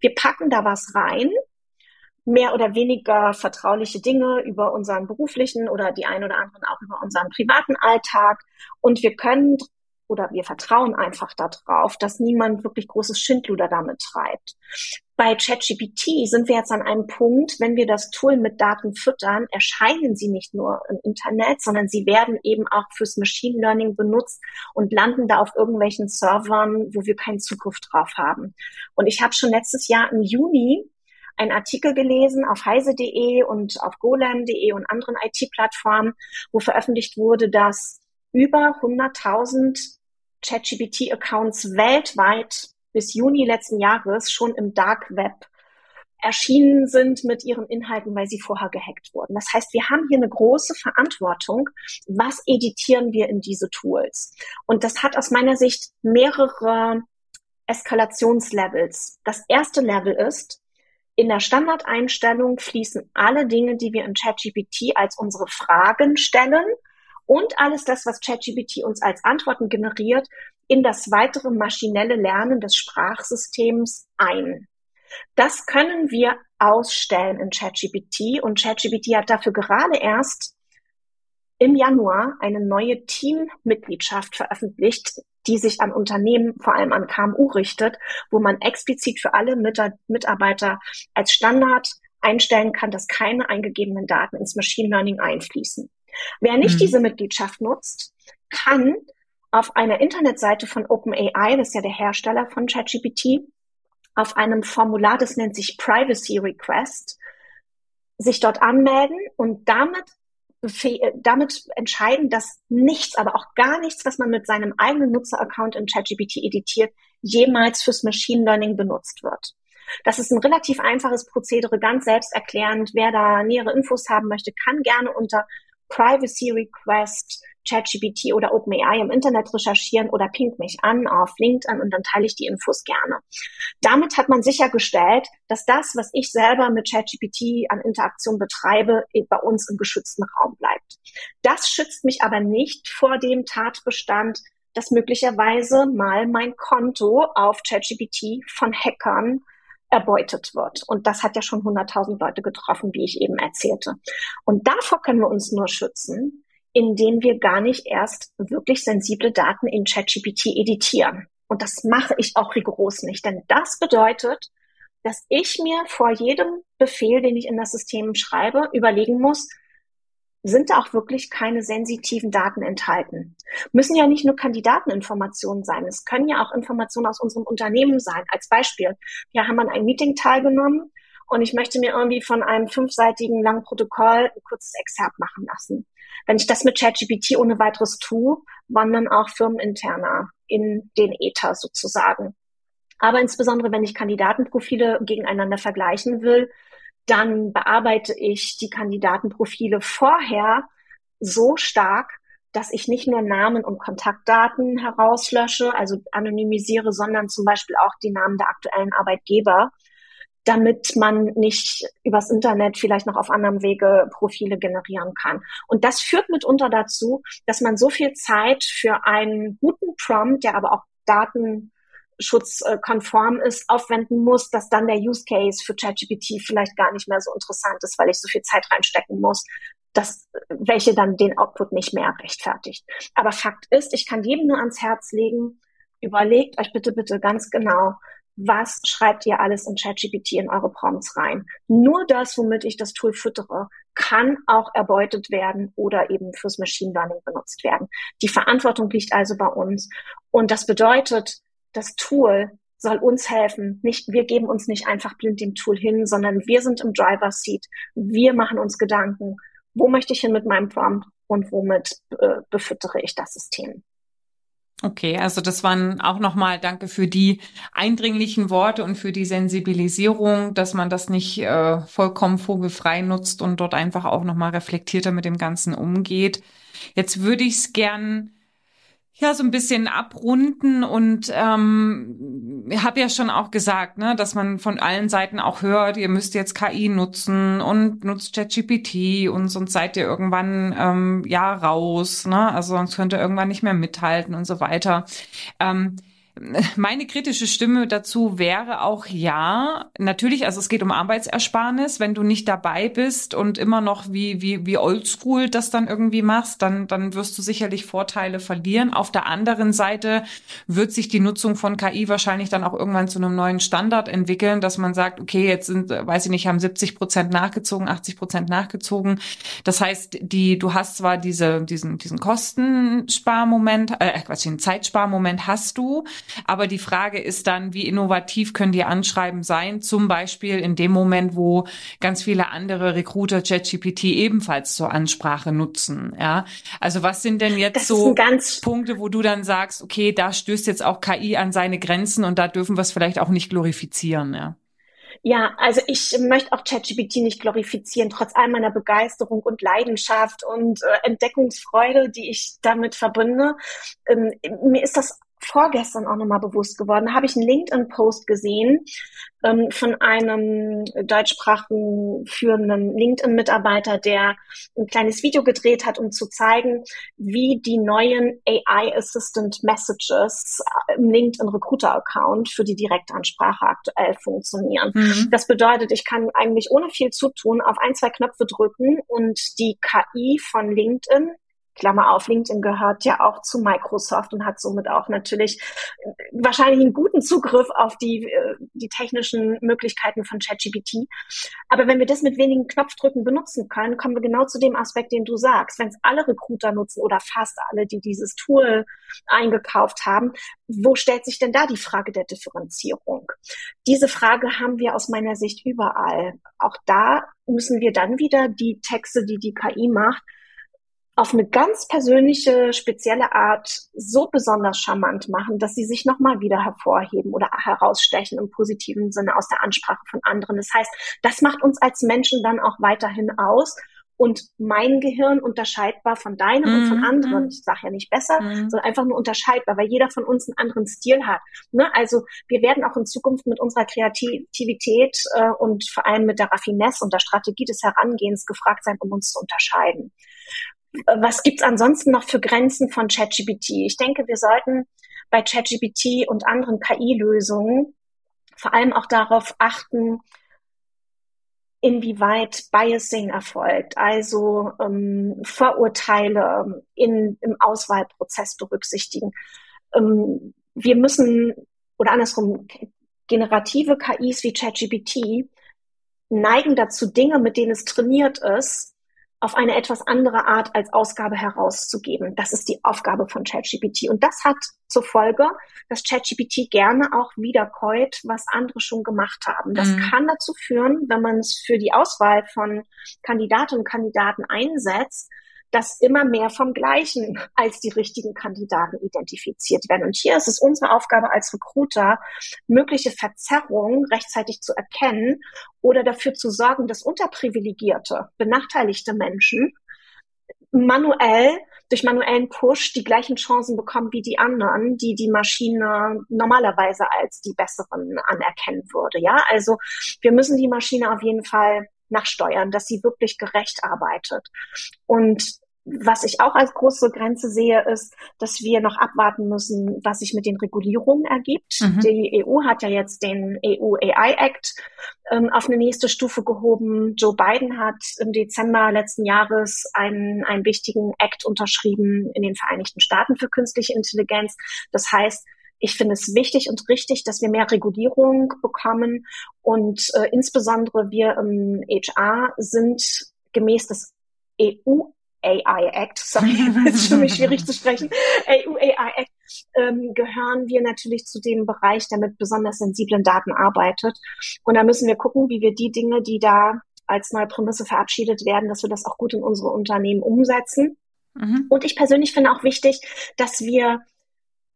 Wir packen da was rein, mehr oder weniger vertrauliche Dinge über unseren beruflichen oder die einen oder anderen auch über unseren privaten Alltag. Und wir können oder wir vertrauen einfach darauf, dass niemand wirklich großes Schindluder damit treibt. Bei ChatGPT sind wir jetzt an einem Punkt, wenn wir das Tool mit Daten füttern, erscheinen sie nicht nur im Internet, sondern sie werden eben auch fürs Machine Learning benutzt und landen da auf irgendwelchen Servern, wo wir keinen Zugriff drauf haben. Und ich habe schon letztes Jahr im Juni einen Artikel gelesen auf heise.de und auf golem.de und anderen IT-Plattformen, wo veröffentlicht wurde, dass über 100.000 ChatGPT-Accounts weltweit bis Juni letzten Jahres schon im Dark Web erschienen sind mit ihren Inhalten, weil sie vorher gehackt wurden. Das heißt, wir haben hier eine große Verantwortung. Was editieren wir in diese Tools? Und das hat aus meiner Sicht mehrere Eskalationslevels. Das erste Level ist, in der Standardeinstellung fließen alle Dinge, die wir in ChatGPT als unsere Fragen stellen und alles das, was ChatGPT uns als Antworten generiert, in das weitere maschinelle Lernen des Sprachsystems ein. Das können wir ausstellen in ChatGPT und ChatGPT hat dafür gerade erst im Januar eine neue Teammitgliedschaft veröffentlicht, die sich an Unternehmen, vor allem an KMU richtet, wo man explizit für alle Mitarbeiter als Standard einstellen kann, dass keine eingegebenen Daten ins Machine Learning einfließen. Wer nicht mhm. diese Mitgliedschaft nutzt, kann auf einer Internetseite von OpenAI, das ist ja der Hersteller von ChatGPT, auf einem Formular, das nennt sich Privacy Request, sich dort anmelden und damit damit entscheiden, dass nichts, aber auch gar nichts, was man mit seinem eigenen Nutzeraccount in ChatGPT editiert, jemals fürs Machine Learning benutzt wird. Das ist ein relativ einfaches Prozedere, ganz selbsterklärend. Wer da nähere Infos haben möchte, kann gerne unter Privacy Request ChatGPT oder OpenAI im Internet recherchieren oder pinkt mich an auf LinkedIn und dann teile ich die Infos gerne. Damit hat man sichergestellt, dass das, was ich selber mit ChatGPT an Interaktion betreibe, bei uns im geschützten Raum bleibt. Das schützt mich aber nicht vor dem Tatbestand, dass möglicherweise mal mein Konto auf ChatGPT von Hackern erbeutet wird. Und das hat ja schon 100.000 Leute getroffen, wie ich eben erzählte. Und davor können wir uns nur schützen, indem wir gar nicht erst wirklich sensible Daten in ChatGPT editieren. Und das mache ich auch rigoros nicht, denn das bedeutet, dass ich mir vor jedem Befehl, den ich in das System schreibe, überlegen muss, sind da auch wirklich keine sensitiven Daten enthalten. Müssen ja nicht nur Kandidateninformationen sein, es können ja auch Informationen aus unserem Unternehmen sein. Als Beispiel, wir haben an einem Meeting teilgenommen und ich möchte mir irgendwie von einem fünfseitigen langen Protokoll ein kurzes Exzerpt machen lassen. Wenn ich das mit ChatGPT ohne weiteres tue, wandern auch firmeninterner in den Ether sozusagen. Aber insbesondere, wenn ich Kandidatenprofile gegeneinander vergleichen will, dann bearbeite ich die Kandidatenprofile vorher so stark, dass ich nicht nur Namen und Kontaktdaten herauslösche, also anonymisiere, sondern zum Beispiel auch die Namen der aktuellen Arbeitgeber, damit man nicht übers Internet vielleicht noch auf anderem Wege Profile generieren kann. Und das führt mitunter dazu, dass man so viel Zeit für einen guten Prompt, der aber auch datenschutzkonform ist, aufwenden muss, dass dann der Use Case für ChatGPT vielleicht gar nicht mehr so interessant ist, weil ich so viel Zeit reinstecken muss, dass welche dann den Output nicht mehr rechtfertigt. Aber Fakt ist, ich kann jedem nur ans Herz legen, überlegt euch bitte, bitte ganz genau, was schreibt ihr alles in ChatGPT in eure Prompts rein. Nur das, womit ich das Tool füttere, kann auch erbeutet werden oder eben fürs Machine Learning benutzt werden. Die Verantwortung liegt also bei uns. Und das bedeutet, das Tool soll uns helfen. Nicht, wir geben uns nicht einfach blind dem Tool hin, sondern wir sind im Driver Seat. Wir machen uns Gedanken. Wo möchte ich hin mit meinem Prompt und womit äh, befüttere ich das System? Okay, also das waren auch nochmal Danke für die eindringlichen Worte und für die Sensibilisierung, dass man das nicht äh, vollkommen vogelfrei nutzt und dort einfach auch nochmal reflektierter mit dem Ganzen umgeht. Jetzt würde ich es gern ja so ein bisschen abrunden und ähm, habe ja schon auch gesagt, ne, dass man von allen Seiten auch hört, ihr müsst jetzt KI nutzen und nutzt ChatGPT und sonst seid ihr irgendwann ähm, ja raus, ne, also sonst könnt ihr irgendwann nicht mehr mithalten und so weiter. Ähm, meine kritische Stimme dazu wäre auch ja, natürlich, also es geht um Arbeitsersparnis. Wenn du nicht dabei bist und immer noch wie, wie, wie oldschool das dann irgendwie machst, dann, dann wirst du sicherlich Vorteile verlieren. Auf der anderen Seite wird sich die Nutzung von KI wahrscheinlich dann auch irgendwann zu einem neuen Standard entwickeln, dass man sagt, okay, jetzt sind, weiß ich nicht, haben 70 Prozent nachgezogen, 80 Prozent nachgezogen. Das heißt, die, du hast zwar diese, diesen, diesen Kostensparmoment, äh, Quatsch, den Zeitsparmoment hast du, aber die Frage ist dann, wie innovativ können die Anschreiben sein? Zum Beispiel in dem Moment, wo ganz viele andere Recruiter ChatGPT ebenfalls zur Ansprache nutzen. Ja, also was sind denn jetzt so Punkte, wo du dann sagst, okay, da stößt jetzt auch KI an seine Grenzen und da dürfen wir es vielleicht auch nicht glorifizieren, ja? Ja, also ich möchte auch ChatGPT nicht glorifizieren, trotz all meiner Begeisterung und Leidenschaft und äh, Entdeckungsfreude, die ich damit verbinde. Ähm, mir ist das vorgestern auch nochmal bewusst geworden. Habe ich einen LinkedIn-Post gesehen ähm, von einem deutschsprachigen führenden LinkedIn-Mitarbeiter, der ein kleines Video gedreht hat, um zu zeigen, wie die neuen AI Assistant Messages im LinkedIn Recruiter Account für die Direktansprache aktuell funktionieren. Mhm. Das bedeutet, ich kann eigentlich ohne viel zu tun auf ein, zwei Knöpfe drücken und die KI von LinkedIn Klammer auf, LinkedIn gehört ja auch zu Microsoft und hat somit auch natürlich äh, wahrscheinlich einen guten Zugriff auf die, äh, die technischen Möglichkeiten von ChatGPT. Aber wenn wir das mit wenigen Knopfdrücken benutzen können, kommen wir genau zu dem Aspekt, den du sagst. Wenn es alle Recruiter nutzen oder fast alle, die dieses Tool eingekauft haben, wo stellt sich denn da die Frage der Differenzierung? Diese Frage haben wir aus meiner Sicht überall. Auch da müssen wir dann wieder die Texte, die die KI macht, auf eine ganz persönliche, spezielle Art so besonders charmant machen, dass sie sich nochmal wieder hervorheben oder herausstechen im positiven Sinne aus der Ansprache von anderen. Das heißt, das macht uns als Menschen dann auch weiterhin aus und mein Gehirn unterscheidbar von deinem mm, und von mhm, anderen. Mm. Ich sage ja nicht besser, mm. sondern einfach nur unterscheidbar, weil jeder von uns einen anderen Stil hat. Ne? Also wir werden auch in Zukunft mit unserer Kreativität äh, und vor allem mit der Raffinesse und der Strategie des Herangehens gefragt sein, um uns zu unterscheiden. Was gibt's ansonsten noch für Grenzen von ChatGPT? Ich denke, wir sollten bei ChatGPT und anderen KI-Lösungen vor allem auch darauf achten, inwieweit Biasing erfolgt, also ähm, Vorurteile in, im Auswahlprozess berücksichtigen. Ähm, wir müssen, oder andersrum, generative KIs wie ChatGPT neigen dazu, Dinge, mit denen es trainiert ist, auf eine etwas andere Art als Ausgabe herauszugeben. Das ist die Aufgabe von ChatGPT. Und das hat zur Folge, dass ChatGPT gerne auch wiederkäut, was andere schon gemacht haben. Das mhm. kann dazu führen, wenn man es für die Auswahl von Kandidatinnen und Kandidaten einsetzt, dass immer mehr vom Gleichen als die richtigen Kandidaten identifiziert werden. Und hier ist es unsere Aufgabe als Recruiter, mögliche Verzerrungen rechtzeitig zu erkennen oder dafür zu sorgen, dass unterprivilegierte, benachteiligte Menschen manuell durch manuellen Push die gleichen Chancen bekommen wie die anderen, die die Maschine normalerweise als die besseren anerkennen würde. Ja, also wir müssen die Maschine auf jeden Fall nachsteuern, dass sie wirklich gerecht arbeitet. Und was ich auch als große Grenze sehe, ist, dass wir noch abwarten müssen, was sich mit den Regulierungen ergibt. Mhm. Die EU hat ja jetzt den EU AI Act ähm, auf eine nächste Stufe gehoben. Joe Biden hat im Dezember letzten Jahres einen, einen wichtigen Act unterschrieben in den Vereinigten Staaten für künstliche Intelligenz. Das heißt, ich finde es wichtig und richtig, dass wir mehr Regulierung bekommen und äh, insbesondere wir im HR sind gemäß des EU AI Act, <laughs> sorry, <laughs> ist für mich schwierig zu sprechen, EU AI Act, ähm, gehören wir natürlich zu dem Bereich, der mit besonders sensiblen Daten arbeitet. Und da müssen wir gucken, wie wir die Dinge, die da als neue Prämisse verabschiedet werden, dass wir das auch gut in unsere Unternehmen umsetzen. Mhm. Und ich persönlich finde auch wichtig, dass wir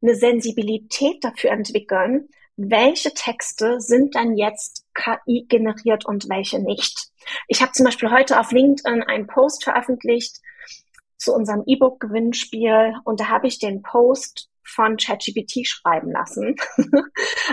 eine Sensibilität dafür entwickeln, welche Texte sind dann jetzt KI generiert und welche nicht. Ich habe zum Beispiel heute auf LinkedIn einen Post veröffentlicht zu unserem E-Book-Gewinnspiel und da habe ich den Post von ChatGPT schreiben lassen. <laughs>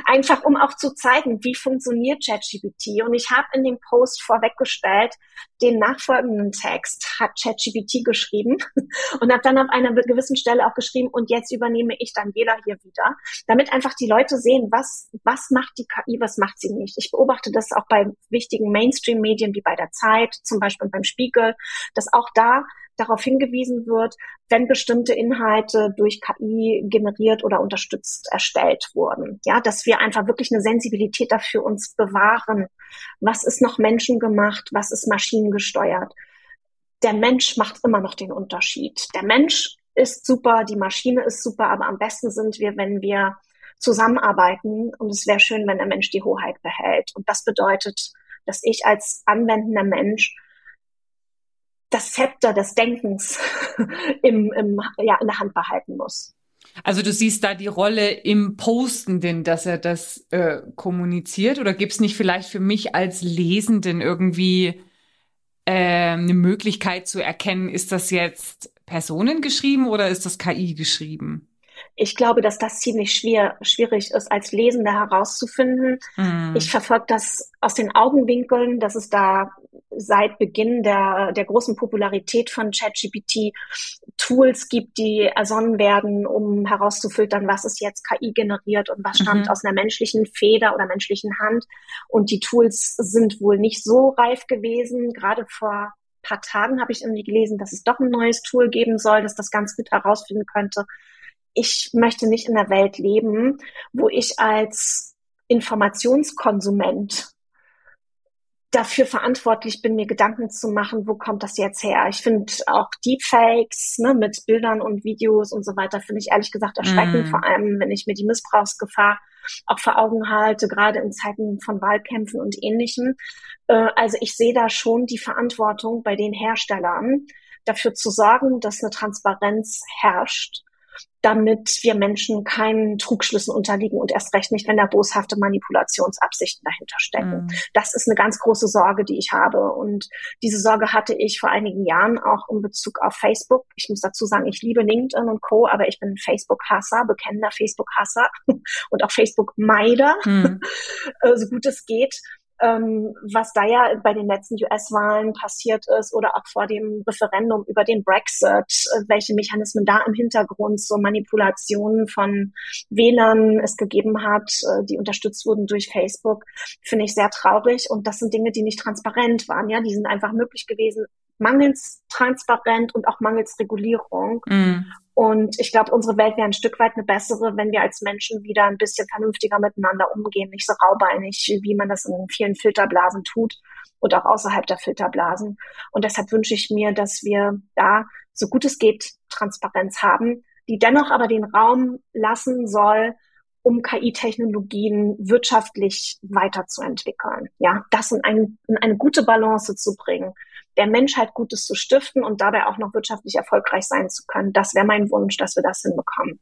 Einfach um auch zu zeigen, wie funktioniert ChatGPT. Und ich habe in dem Post vorweggestellt, den nachfolgenden Text hat ChatGPT geschrieben <laughs> und habe dann auf einer gewissen Stelle auch geschrieben, und jetzt übernehme ich Daniela hier wieder, damit einfach die Leute sehen, was, was macht die KI, was macht sie nicht. Ich beobachte das auch bei wichtigen Mainstream-Medien wie bei der Zeit, zum Beispiel beim Spiegel, dass auch da darauf hingewiesen wird, wenn bestimmte Inhalte durch KI generiert oder unterstützt erstellt wurden. Ja, dass wir einfach wirklich eine Sensibilität dafür uns bewahren. Was ist noch menschengemacht? Was ist maschinengesteuert? Der Mensch macht immer noch den Unterschied. Der Mensch ist super, die Maschine ist super, aber am besten sind wir, wenn wir zusammenarbeiten und es wäre schön, wenn der Mensch die Hoheit behält. Und das bedeutet, dass ich als anwendender Mensch das Zepter des Denkens <laughs> im, im, ja, in der Hand behalten muss. Also du siehst da die Rolle im Postenden, dass er das äh, kommuniziert oder gibt es nicht vielleicht für mich als Lesenden irgendwie äh, eine Möglichkeit zu erkennen, ist das jetzt Personen geschrieben oder ist das KI geschrieben? Ich glaube, dass das ziemlich schwer, schwierig ist, als Lesender herauszufinden. Mm. Ich verfolge das aus den Augenwinkeln, dass es da seit Beginn der, der großen Popularität von ChatGPT Tools gibt, die ersonnen werden, um herauszufiltern, was ist jetzt KI generiert und was stammt mhm. aus einer menschlichen Feder oder menschlichen Hand. Und die Tools sind wohl nicht so reif gewesen. Gerade vor paar Tagen habe ich irgendwie gelesen, dass es doch ein neues Tool geben soll, das das ganz gut herausfinden könnte. Ich möchte nicht in einer Welt leben, wo ich als Informationskonsument dafür verantwortlich bin, mir Gedanken zu machen, wo kommt das jetzt her? Ich finde auch Deepfakes ne, mit Bildern und Videos und so weiter, finde ich ehrlich gesagt erschreckend, mm. vor allem wenn ich mir die Missbrauchsgefahr auch vor Augen halte, gerade in Zeiten von Wahlkämpfen und ähnlichem. Äh, also ich sehe da schon die Verantwortung bei den Herstellern, dafür zu sorgen, dass eine Transparenz herrscht damit wir Menschen keinen Trugschlüssen unterliegen und erst recht nicht, wenn da boshafte Manipulationsabsichten dahinter stecken. Mhm. Das ist eine ganz große Sorge, die ich habe. Und diese Sorge hatte ich vor einigen Jahren auch in Bezug auf Facebook. Ich muss dazu sagen, ich liebe LinkedIn und Co., aber ich bin Facebook-Hasser, bekennender Facebook-Hasser <laughs> und auch Facebook-Meider, mhm. <laughs> so gut es geht. Ähm, was da ja bei den letzten US-Wahlen passiert ist oder auch vor dem Referendum über den Brexit, äh, welche Mechanismen da im Hintergrund so Manipulationen von Wählern es gegeben hat, äh, die unterstützt wurden durch Facebook, finde ich sehr traurig. Und das sind Dinge, die nicht transparent waren. Ja, die sind einfach möglich gewesen, mangels transparent und auch mangels Regulierung. Mm. Und ich glaube, unsere Welt wäre ein Stück weit eine bessere, wenn wir als Menschen wieder ein bisschen vernünftiger miteinander umgehen, nicht so raubeinig, wie man das in vielen Filterblasen tut und auch außerhalb der Filterblasen. Und deshalb wünsche ich mir, dass wir da, so gut es geht, Transparenz haben, die dennoch aber den Raum lassen soll, um KI-Technologien wirtschaftlich weiterzuentwickeln. Ja, das in, ein, in eine gute Balance zu bringen der Menschheit Gutes zu stiften und dabei auch noch wirtschaftlich erfolgreich sein zu können. Das wäre mein Wunsch, dass wir das hinbekommen.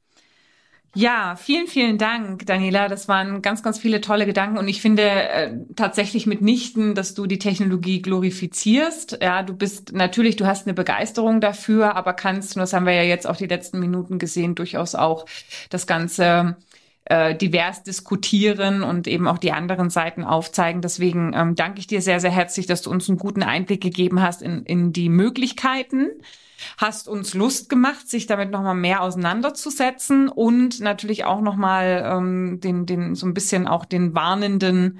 Ja, vielen, vielen Dank, Daniela. Das waren ganz, ganz viele tolle Gedanken und ich finde äh, tatsächlich mitnichten, dass du die Technologie glorifizierst. Ja, du bist natürlich, du hast eine Begeisterung dafür, aber kannst, und das haben wir ja jetzt auch die letzten Minuten gesehen, durchaus auch das Ganze äh, divers diskutieren und eben auch die anderen Seiten aufzeigen. Deswegen ähm, danke ich dir sehr, sehr herzlich, dass du uns einen guten Einblick gegeben hast in, in die Möglichkeiten hast uns Lust gemacht, sich damit nochmal mehr auseinanderzusetzen und natürlich auch nochmal ähm, den, den, so ein bisschen auch den warnenden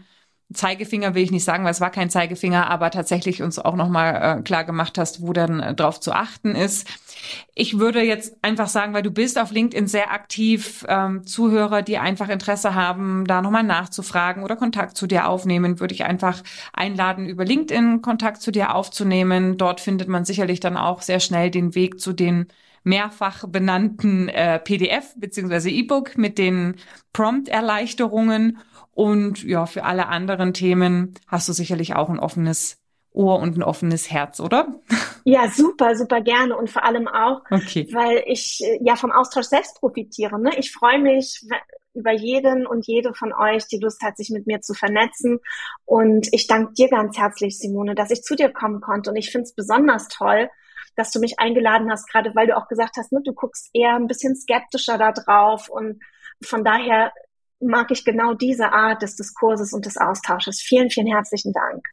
Zeigefinger will ich nicht sagen, weil es war kein Zeigefinger, aber tatsächlich uns auch nochmal äh, klar gemacht hast, wo dann äh, drauf zu achten ist. Ich würde jetzt einfach sagen, weil du bist auf LinkedIn sehr aktiv, ähm, Zuhörer, die einfach Interesse haben, da nochmal nachzufragen oder Kontakt zu dir aufnehmen, würde ich einfach einladen, über LinkedIn Kontakt zu dir aufzunehmen. Dort findet man sicherlich dann auch sehr schnell den Weg zu den mehrfach benannten äh, PDF beziehungsweise E-Book mit den Prompt-Erleichterungen. Und ja, für alle anderen Themen hast du sicherlich auch ein offenes Ohr und ein offenes Herz, oder? Ja, super, super gerne und vor allem auch, okay. weil ich äh, ja vom Austausch selbst profitiere. Ne? Ich freue mich über jeden und jede von euch, die Lust hat, sich mit mir zu vernetzen. Und ich danke dir ganz herzlich, Simone, dass ich zu dir kommen konnte. Und ich finde es besonders toll, dass du mich eingeladen hast, gerade weil du auch gesagt hast, ne, du guckst eher ein bisschen skeptischer da drauf. Und von daher mag ich genau diese Art des Diskurses und des Austausches. Vielen, vielen herzlichen Dank.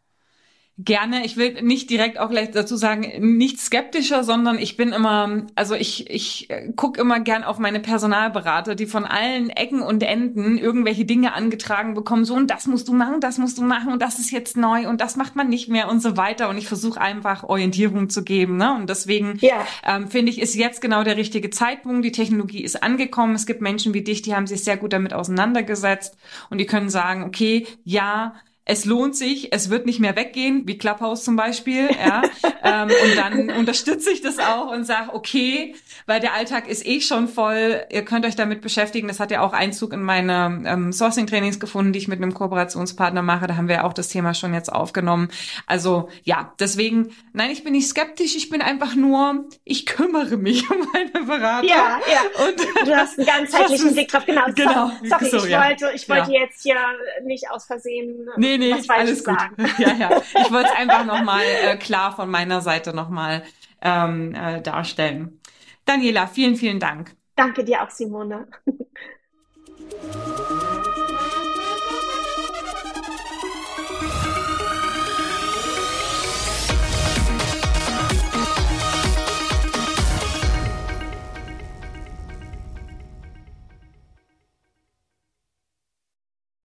Gerne. Ich will nicht direkt auch gleich dazu sagen, nicht skeptischer, sondern ich bin immer, also ich, ich gucke immer gern auf meine Personalberater, die von allen Ecken und Enden irgendwelche Dinge angetragen bekommen, so und das musst du machen, das musst du machen und das ist jetzt neu und das macht man nicht mehr und so weiter. Und ich versuche einfach Orientierung zu geben. Ne? Und deswegen ja. ähm, finde ich, ist jetzt genau der richtige Zeitpunkt. Die Technologie ist angekommen. Es gibt Menschen wie dich, die haben sich sehr gut damit auseinandergesetzt und die können sagen, okay, ja, es lohnt sich, es wird nicht mehr weggehen, wie Clubhouse zum Beispiel, ja. <laughs> ähm, und dann unterstütze ich das auch und sage, okay, weil der Alltag ist eh schon voll, ihr könnt euch damit beschäftigen. Das hat ja auch Einzug in meine ähm, Sourcing-Trainings gefunden, die ich mit einem Kooperationspartner mache. Da haben wir auch das Thema schon jetzt aufgenommen. Also ja, deswegen, nein, ich bin nicht skeptisch, ich bin einfach nur, ich kümmere mich <laughs> um meine Berater. Ja, ja. Und du hast einen ganzheitlichen Blick drauf. Genau, genau. Sorry, so, ich, ja. wollte, ich wollte ja. jetzt hier nicht aus Versehen nee, nee, alles gut. <laughs> Ja, ja. Ich wollte es einfach nochmal äh, klar von meiner Seite nochmal ähm, äh, darstellen. Daniela, vielen, vielen Dank. Danke dir auch, Simone. <laughs>